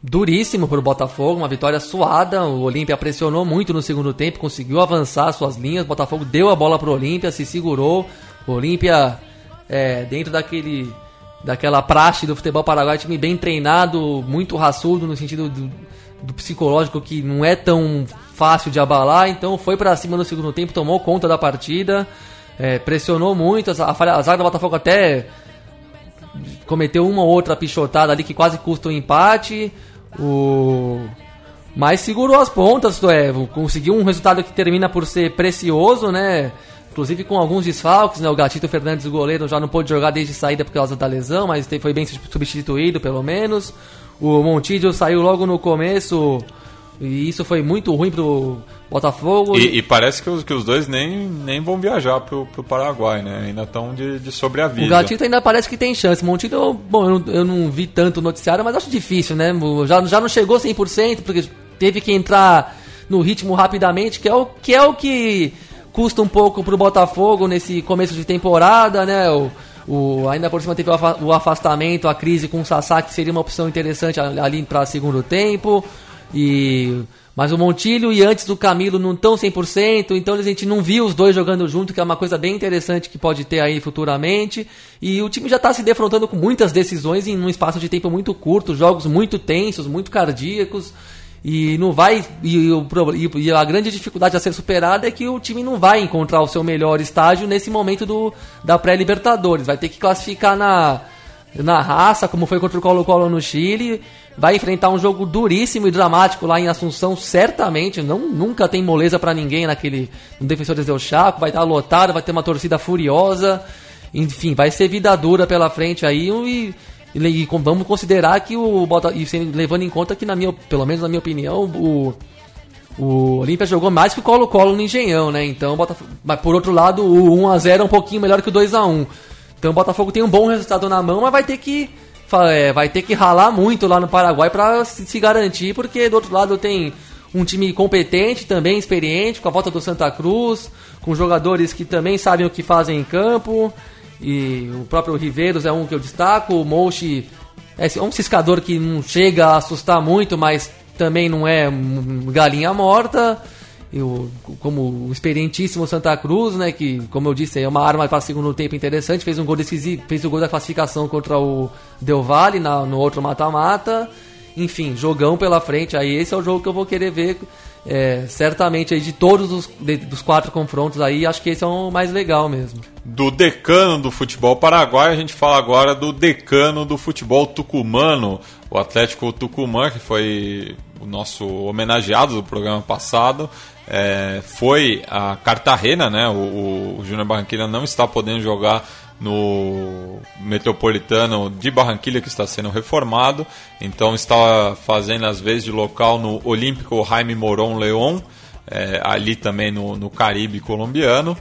duríssimo para o Botafogo, uma vitória suada. O Olímpia pressionou muito no segundo tempo, conseguiu avançar suas linhas. O Botafogo deu a bola para o Olímpia, se segurou. O Olímpia, é, dentro daquele, daquela praxe do futebol paraguaio, time bem treinado, muito raçudo no sentido do, do psicológico que não é tão fácil de abalar. Então foi para cima no segundo tempo, tomou conta da partida, é, pressionou muito. A, falha- a zaga do Botafogo até cometeu uma ou outra pichotada ali que quase custa o empate. O mas segurou as pontas, é, conseguiu um resultado que termina por ser precioso, né? Inclusive com alguns desfalques, né? O Gatito Fernandes, o goleiro, já não pôde jogar desde saída por causa da lesão, mas foi bem substituído pelo menos. O Montijo saiu logo no começo E isso foi muito ruim pro Botafogo. E, e parece que os, que os dois nem, nem vão viajar pro, pro Paraguai, né? Ainda estão de, de sobreaviso. O Gatito ainda parece que tem chance. Montilho, bom, eu, não- eu não vi tanto noticiário, mas acho difícil, né? Já, já não chegou 100%, porque teve que entrar no ritmo rapidamente, que é o que, é o que custa um pouco pro Botafogo nesse começo de temporada, né? O, o- ainda por cima teve o afa- o afastamento, a crise com o Sassá, que seria uma opção interessante ali para segundo tempo. E mas o Montilho e antes do Camilo não estão 100%, então a gente não viu os dois jogando junto, que é uma coisa bem interessante que pode ter aí futuramente. E o time já está se defrontando com muitas decisões em um espaço de tempo muito curto, jogos muito tensos, muito cardíacos. E não vai. E, e a grande dificuldade a ser superada é que o time não vai encontrar o seu melhor estágio nesse momento do, da pré-Libertadores. Vai ter que classificar na, na raça, como foi contra o Colo-Colo no Chile. Vai enfrentar um jogo duríssimo e dramático lá em Assunção, certamente. Não, nunca tem moleza pra ninguém naquele no Defensores del Chaco. Vai estar lotado, vai ter uma torcida furiosa. Enfim, vai ser vida dura pela frente aí. E, e, vamos considerar que o e levando em conta que, na minha, pelo menos na minha opinião, o, o Olímpia jogou mais que o Colo-Colo no Engenhão, né? Então, Botafogo, mas por outro lado, o 1x0 é um pouquinho melhor que o 2x1. Então, o Botafogo tem um bom resultado na mão, mas vai ter que vai ter que ralar muito lá no Paraguai para se, garantir, porque do outro lado tem um time competente, também experiente, com a volta do Santa Cruz, com jogadores que também sabem o que fazem em campo. E o próprio Riveiros é um que eu destaco, o Mouchi é um ciscador que não chega a assustar muito, mas também não é galinha morta. E o, como o experientíssimo Santa Cruz, né, que, como eu disse, é uma arma para segundo tempo interessante, fez um gol decisivo, fez o gol da classificação contra o Del Valle na, no outro mata-mata. Enfim, jogão pela frente. Aí esse é o jogo que eu vou querer ver. é, certamente aí de todos os de- dos quatro confrontos aí, acho que esse é o mais legal mesmo. Do decano do futebol paraguaio, a gente fala agora do decano do futebol tucumano, o Atlético Tucumã, que foi nosso homenageado do programa passado. É, foi a Cartagena, né? O, o Júnior Barranquilla não está podendo jogar no Metropolitano de Barranquilla, que está sendo reformado. Então está fazendo as vezes de local no Olímpico Jaime Moron León, é, ali também no, no Caribe colombiano.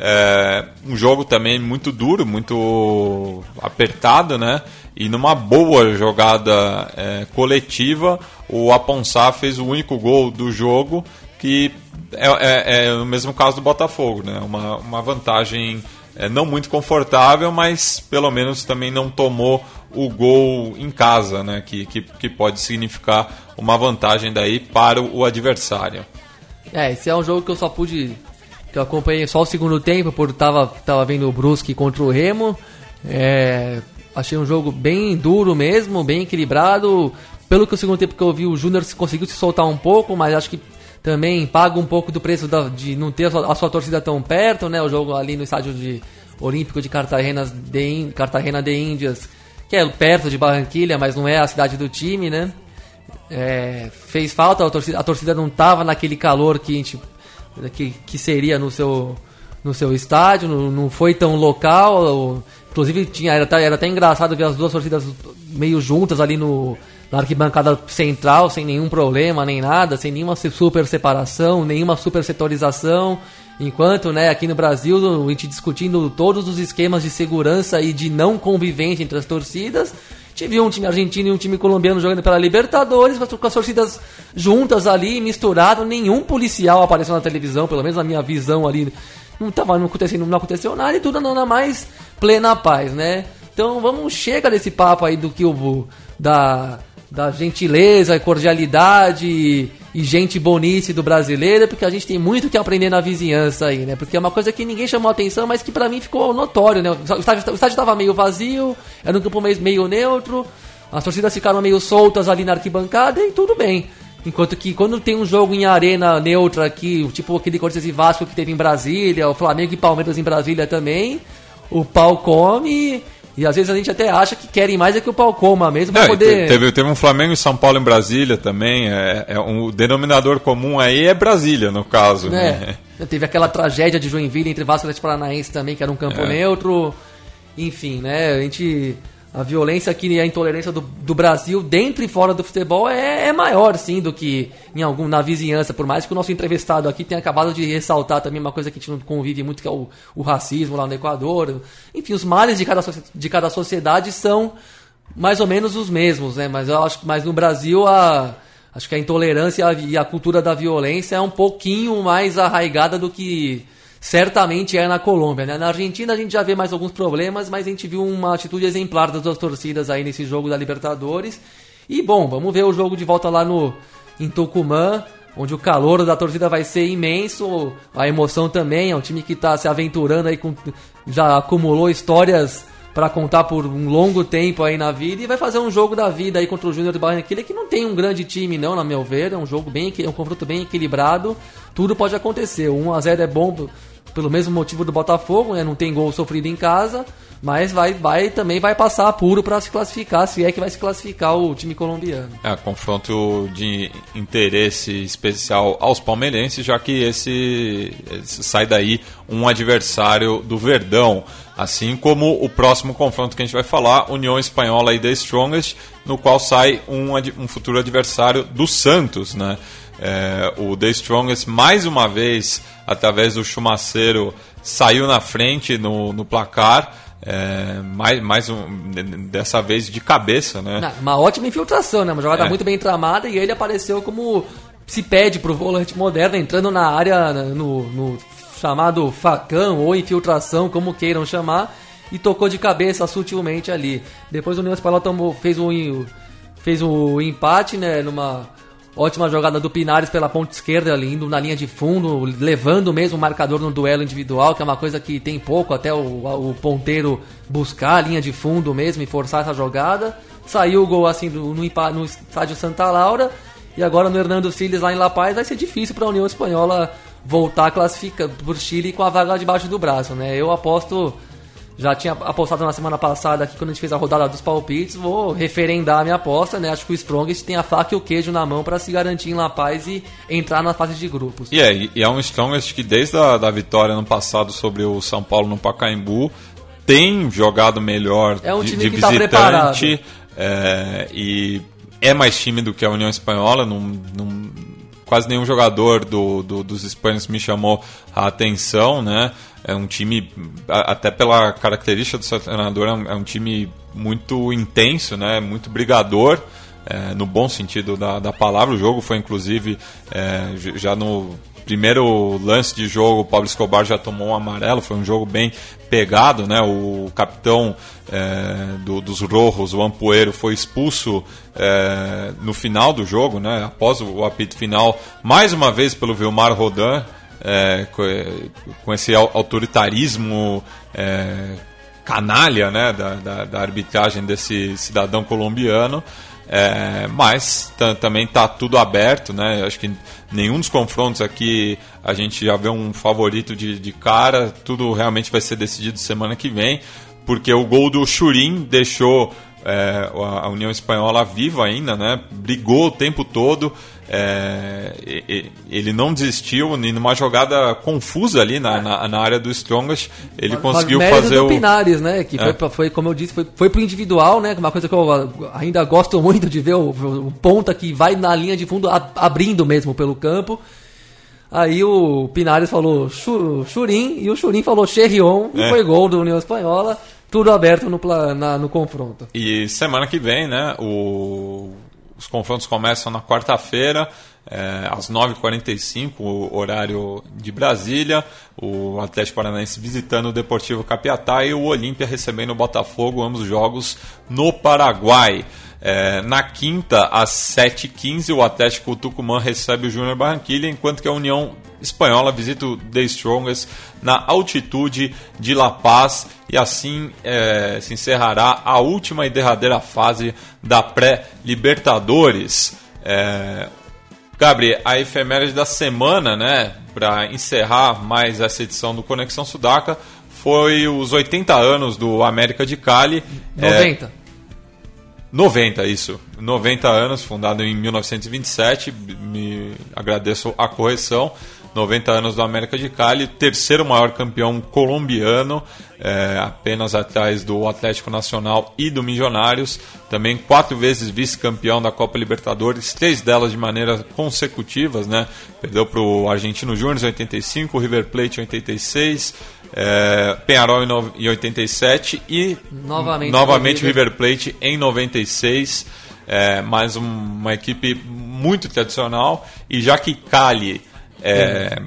É, um jogo também muito duro, muito apertado, né? E numa boa jogada é, coletiva, o Aponsá fez o único gol do jogo, que é, é- é o mesmo caso do Botafogo, né? Uma, uma vantagem é, não muito confortável, mas pelo menos também não tomou o gol em casa, né? Que, que, que pode significar uma vantagem daí para o adversário. É, esse é um jogo que eu só pude. Eu acompanhei só o segundo tempo, por tava, tava vendo o Brusque contra o Remo. É, achei um jogo bem duro mesmo, bem equilibrado. Pelo que o segundo tempo que eu vi, o Júnior se- conseguiu se soltar um pouco, mas acho que também paga um pouco do preço da- de não ter a sua, a sua torcida tão perto, né? O jogo ali no estádio de Olímpico de Cartagena de, Cartagena de Índias, que é perto de Barranquilha, mas não é a cidade do time, né? É, fez falta, a torcida, a torcida não estava naquele calor que, a gente, que, que seria no seu, no seu estádio, não, não foi tão local. o- Inclusive tinha, era, até- era até engraçado ver as duas torcidas meio juntas ali no, na arquibancada central, sem nenhum problema, nem nada, sem nenhuma super separação, nenhuma super setorização. Enquanto, né, aqui no Brasil, a gente discutindo todos os esquemas de segurança e de não convivência entre as torcidas, Tive um time argentino e um time colombiano jogando pela Libertadores, mas com as torcidas juntas ali, misturado, nenhum policial apareceu na televisão, pelo menos na minha visão ali, não tava não acontecendo, não aconteceu nada e tudo na mais plena paz, né? Então vamos chega desse papo aí do que o da da gentileza, cordialidade e, e gente bonice do brasileiro, porque a gente tem muito que aprender na vizinhança aí, né? Porque é uma coisa que ninguém chamou atenção, mas que pra mim ficou notório, né? O estádio, estádio tava meio vazio, era um campo meio, meio neutro, as torcidas ficaram meio soltas ali na arquibancada e tudo bem. Enquanto que quando tem um jogo em arena neutra aqui, tipo aquele Corinthians e Vasco que teve em Brasília, o Flamengo e Palmeiras em Brasília também, o pau come e às vezes a gente até acha que querem mais é que o pau coma mesmo e poder... te- teve, teve um Flamengo e São Paulo em Brasília também. É, é um, o denominador comum aí é Brasília, no caso. Né? É, teve aquela tragédia de Joinville entre Vasco e Paranaense também, que era um campo É. neutro. Enfim, né? A gente a violência aqui e a intolerância do, do Brasil dentro e fora do futebol é, é, maior, sim, do que em algum, na vizinhança. Por mais que o nosso entrevistado aqui tenha acabado de ressaltar também uma coisa que a gente não convive muito, que é o, o racismo lá no Equador. Enfim, os males de cada, de cada sociedade são mais ou menos os mesmos, né? Mas eu acho que no Brasil a, acho que a intolerância e a cultura da violência é um pouquinho mais arraigada do que certamente é na Colômbia. Né? Na Argentina a gente já vê mais alguns problemas, mas a gente viu uma atitude exemplar das duas torcidas aí nesse jogo da Libertadores. E bom, vamos ver o jogo de volta lá no em Tucumã, onde o calor da torcida vai ser imenso, a emoção também. É um time que está se aventurando aí com já acumulou histórias para contar por um longo tempo aí na vida e vai fazer um jogo da vida aí contra o Júnior de Barranquilla que não tem um grande time não, na meu ver, é um jogo bem, é um confronto bem equilibrado, tudo pode acontecer. 1 a 0 é bom pelo mesmo motivo do Botafogo, né? Não tem gol sofrido em casa, mas vai, vai também vai passar puro para se classificar, se é que vai se classificar o time colombiano. É, confronto de interesse especial aos palmeirenses, já que esse, esse sai daí um adversário do Verdão. Assim como o próximo confronto que a gente vai falar, União Espanhola e The Strongest, no qual sai um, um futuro adversário do Santos, né? É, o The Strongest, mais uma vez, através do Chumaceiro, saiu na frente no, no placar. É, mais, mais um, dessa vez de cabeça, né? Não, uma ótima infiltração, né? Uma jogada é. muito bem tramada e ele apareceu como se pede para o volante moderno entrando na área no, no chamado facão ou infiltração, como queiram chamar, e tocou de cabeça sutilmente ali. Depois o Espanhola tomou, fez um, fez um empate, né, numa ótima jogada do Pinares pela ponta esquerda, indo na linha de fundo, levando mesmo o marcador no duelo individual, que é uma coisa que tem pouco até o, o ponteiro buscar a linha de fundo mesmo e forçar essa jogada. Saiu o gol assim no, no, estádio Santa Laura. E agora no Hernando Siles lá em La Paz vai ser difícil para a União Espanhola voltar classificando por Chile com a vaga debaixo do braço, né? Eu aposto, já tinha apostado na semana passada aqui quando a gente fez a rodada dos palpites, vou referendar a minha aposta, né? Acho que o Strongest tem a faca e o queijo na mão para se garantir em La Paz e entrar na fase de grupos. E é, e é um Strongest que desde a da vitória no passado sobre o São Paulo no Pacaembu tem jogado melhor é um de, time de que tá visitante tá é, e é mais time do que a União Espanhola, não, não quase nenhum jogador do, do, dos espanhóis me chamou a atenção, né? É um time, até pela característica do seu treinador, é um, é um time muito intenso, né? Muito brigador. É, no bom sentido da, da palavra. O jogo foi, inclusive, é, já no primeiro lance de jogo, o Pablo Escobar já tomou um amarelo. Foi um jogo bem pegado, né? O capitão é, do, dos Rojos, o Ampoeiro, foi expulso é, no final do jogo, né? Após o, apito final, mais uma vez pelo Vilmar Rodan, é, com, com, esse autoritarismo é, canalha, né? Da, da, da arbitragem desse cidadão colombiano. É, mas também está tudo aberto, né? Acho que nenhum dos confrontos aqui a gente já vê um favorito de, de cara. Tudo realmente vai ser decidido semana que vem, porque o gol do Churin deixou é, a União Espanhola viva ainda, né? Brigou o tempo todo. É, ele não desistiu e numa jogada confusa ali na, na, na área do Strongest ele mas, conseguiu mas fazer do o Pinares né que é. foi, foi, como eu disse foi, foi pro individual né uma coisa que eu ainda gosto muito de ver o, o ponta que vai na linha de fundo abrindo mesmo pelo campo Aí o Pinares falou Churim e o Churim falou Cherrion e é. foi gol do União Espanhola. Tudo aberto no, na, no confronto. E semana que vem, né? O os confrontos começam na quarta-feira, é, às 9h45, o horário de Brasília. O Atlético Paranaense visitando o Deportivo Capiatá e o Olímpia recebendo o Botafogo, ambos jogos no Paraguai. É, na quinta, às 7h15, o Atlético Tucumã recebe o Júnior Barranquilla, enquanto que a União Espanhola visita o The Strongest na altitude de La Paz e assim é, se encerrará a última e derradeira fase da pré-Libertadores. É, Gabriel, a efeméride da semana, né, para encerrar mais essa edição do Conexão Sudaca, foi os 80 anos do América de Cali. 90. É, 90, isso. 90 anos, fundado em 1927. Me agradeço a correção. 90 anos do América de Cali, terceiro maior campeão colombiano. É, apenas atrás do Atlético Nacional e do Milionários. Também quatro vezes vice-campeão da Copa Libertadores, três delas de maneira consecutivas, né? Perdeu para o Argentino Júnior em 85, o River Plate em 86, é, Penharol em 87 e Novamente, novamente River Plate em 96. É, mais um- uma equipe muito tradicional. E já que Cali é,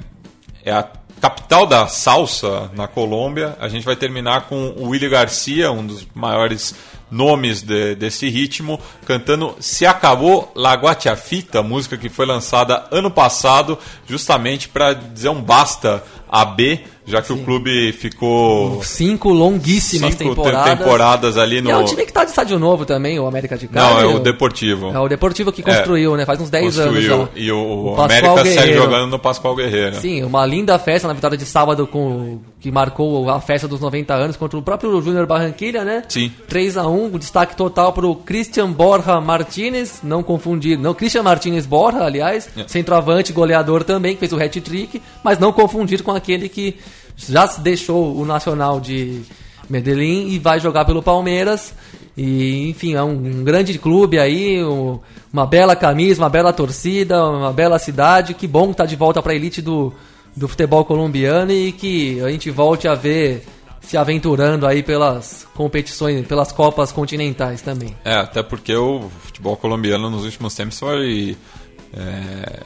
é a capital da salsa na Colômbia, a gente vai terminar com o Willy Garcia, um dos maiores nomes de- desse ritmo, cantando Se Acabou La Guachafita, música que foi lançada ano passado, justamente para dizer um basta a B, já que o clube ficou Cinco longuíssimas cinco temporadas. temporadas ali no. E é um time que tá de estádio novo também, o América de Cali. Não, é o Deportivo. É o Deportivo que construiu, né? Faz uns 10 anos Construiu. já. E o, o Pascoal América segue Guerreiro. jogando no Pascoal Guerreiro. Sim, uma linda festa na vitória de sábado com que marcou a festa dos 90 anos contra o próprio Júnior Barranquilha, né? Sim. 3 a 1 o destaque total para o Christian Borja Martinez, não confundir, não, Christian Martinez Borja, aliás, É. centroavante, goleador também, que fez o hat-trick, mas não confundir com aquele que já deixou o Nacional de Medellín e vai jogar pelo Palmeiras. E, enfim, é um, um grande clube aí, um- uma bela camisa, uma bela torcida, uma bela cidade. Que bom estar de volta para a elite do, do futebol colombiano e que a gente volte a ver se aventurando aí pelas competições, pelas Copas continentais também. É, até porque o futebol colombiano nos últimos tempos foi. é,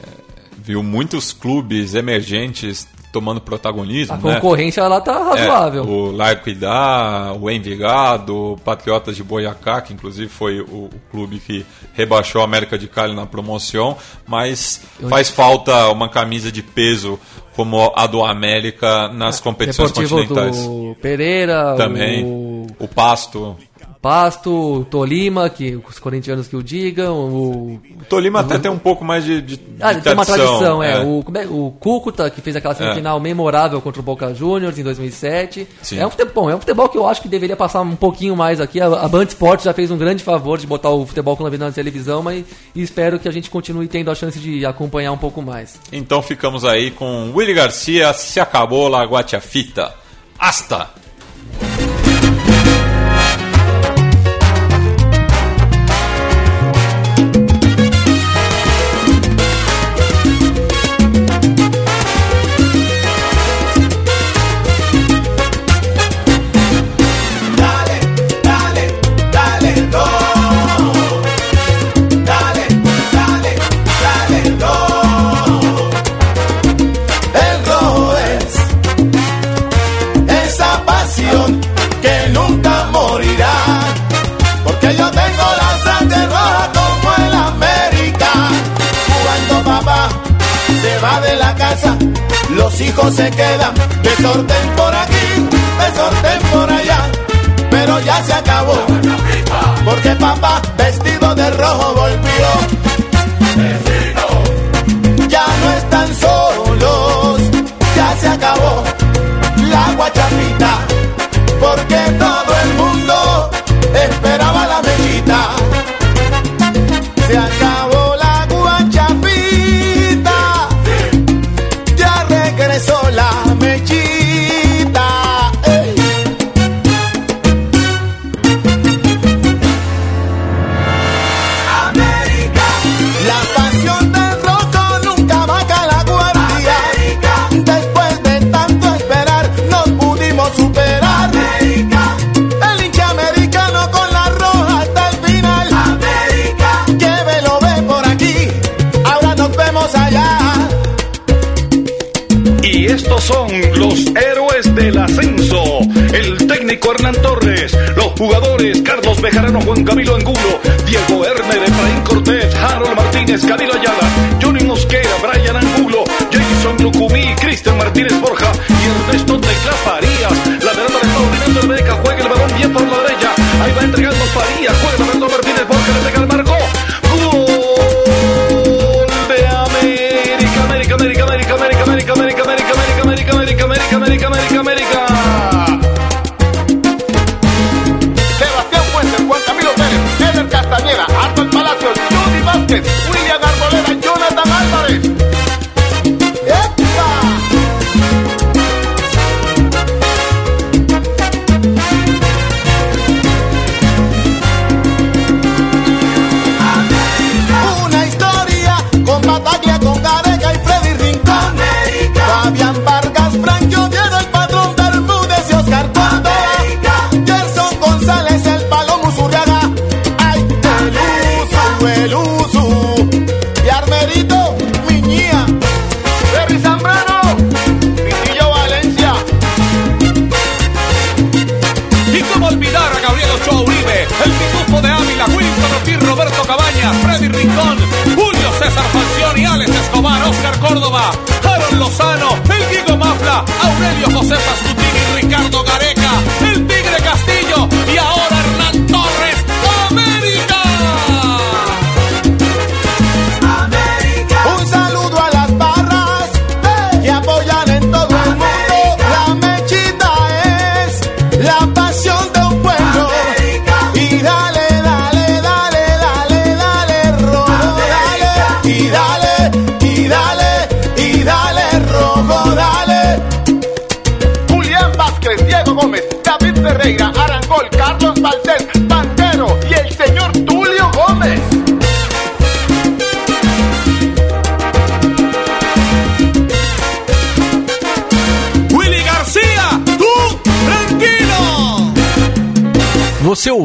viu muitos clubes emergentes tomando protagonismo. A né? concorrência lá tá razoável. É, o La Equidad, o Envigado, o Patriotas de Boyacá, que inclusive foi o, o clube que rebaixou a América de Cali na promoção, mas faz falta uma camisa de peso como a do América nas competições Deportivo continentais. do Pereira, Também. o O Pasto. Pasto, o Tolima, que os corintianos que o digam, o O Tolima até tem um pouco mais de, de, Ah, de tem uma tradição, é. é. O, é. O Cúcuta, que fez aquela semifinal memorável contra o Boca Juniors em 2007. Sim. É um futebol, bom, é um futebol que eu acho que deveria passar um pouquinho mais aqui. A, a Band Esportes já fez um grande favor de botar o futebol colombiano na televisão, mas espero que a gente continue tendo a chance de acompanhar um pouco mais. Então ficamos aí com Willy Garcia, se acabou la guachafita. Hasta!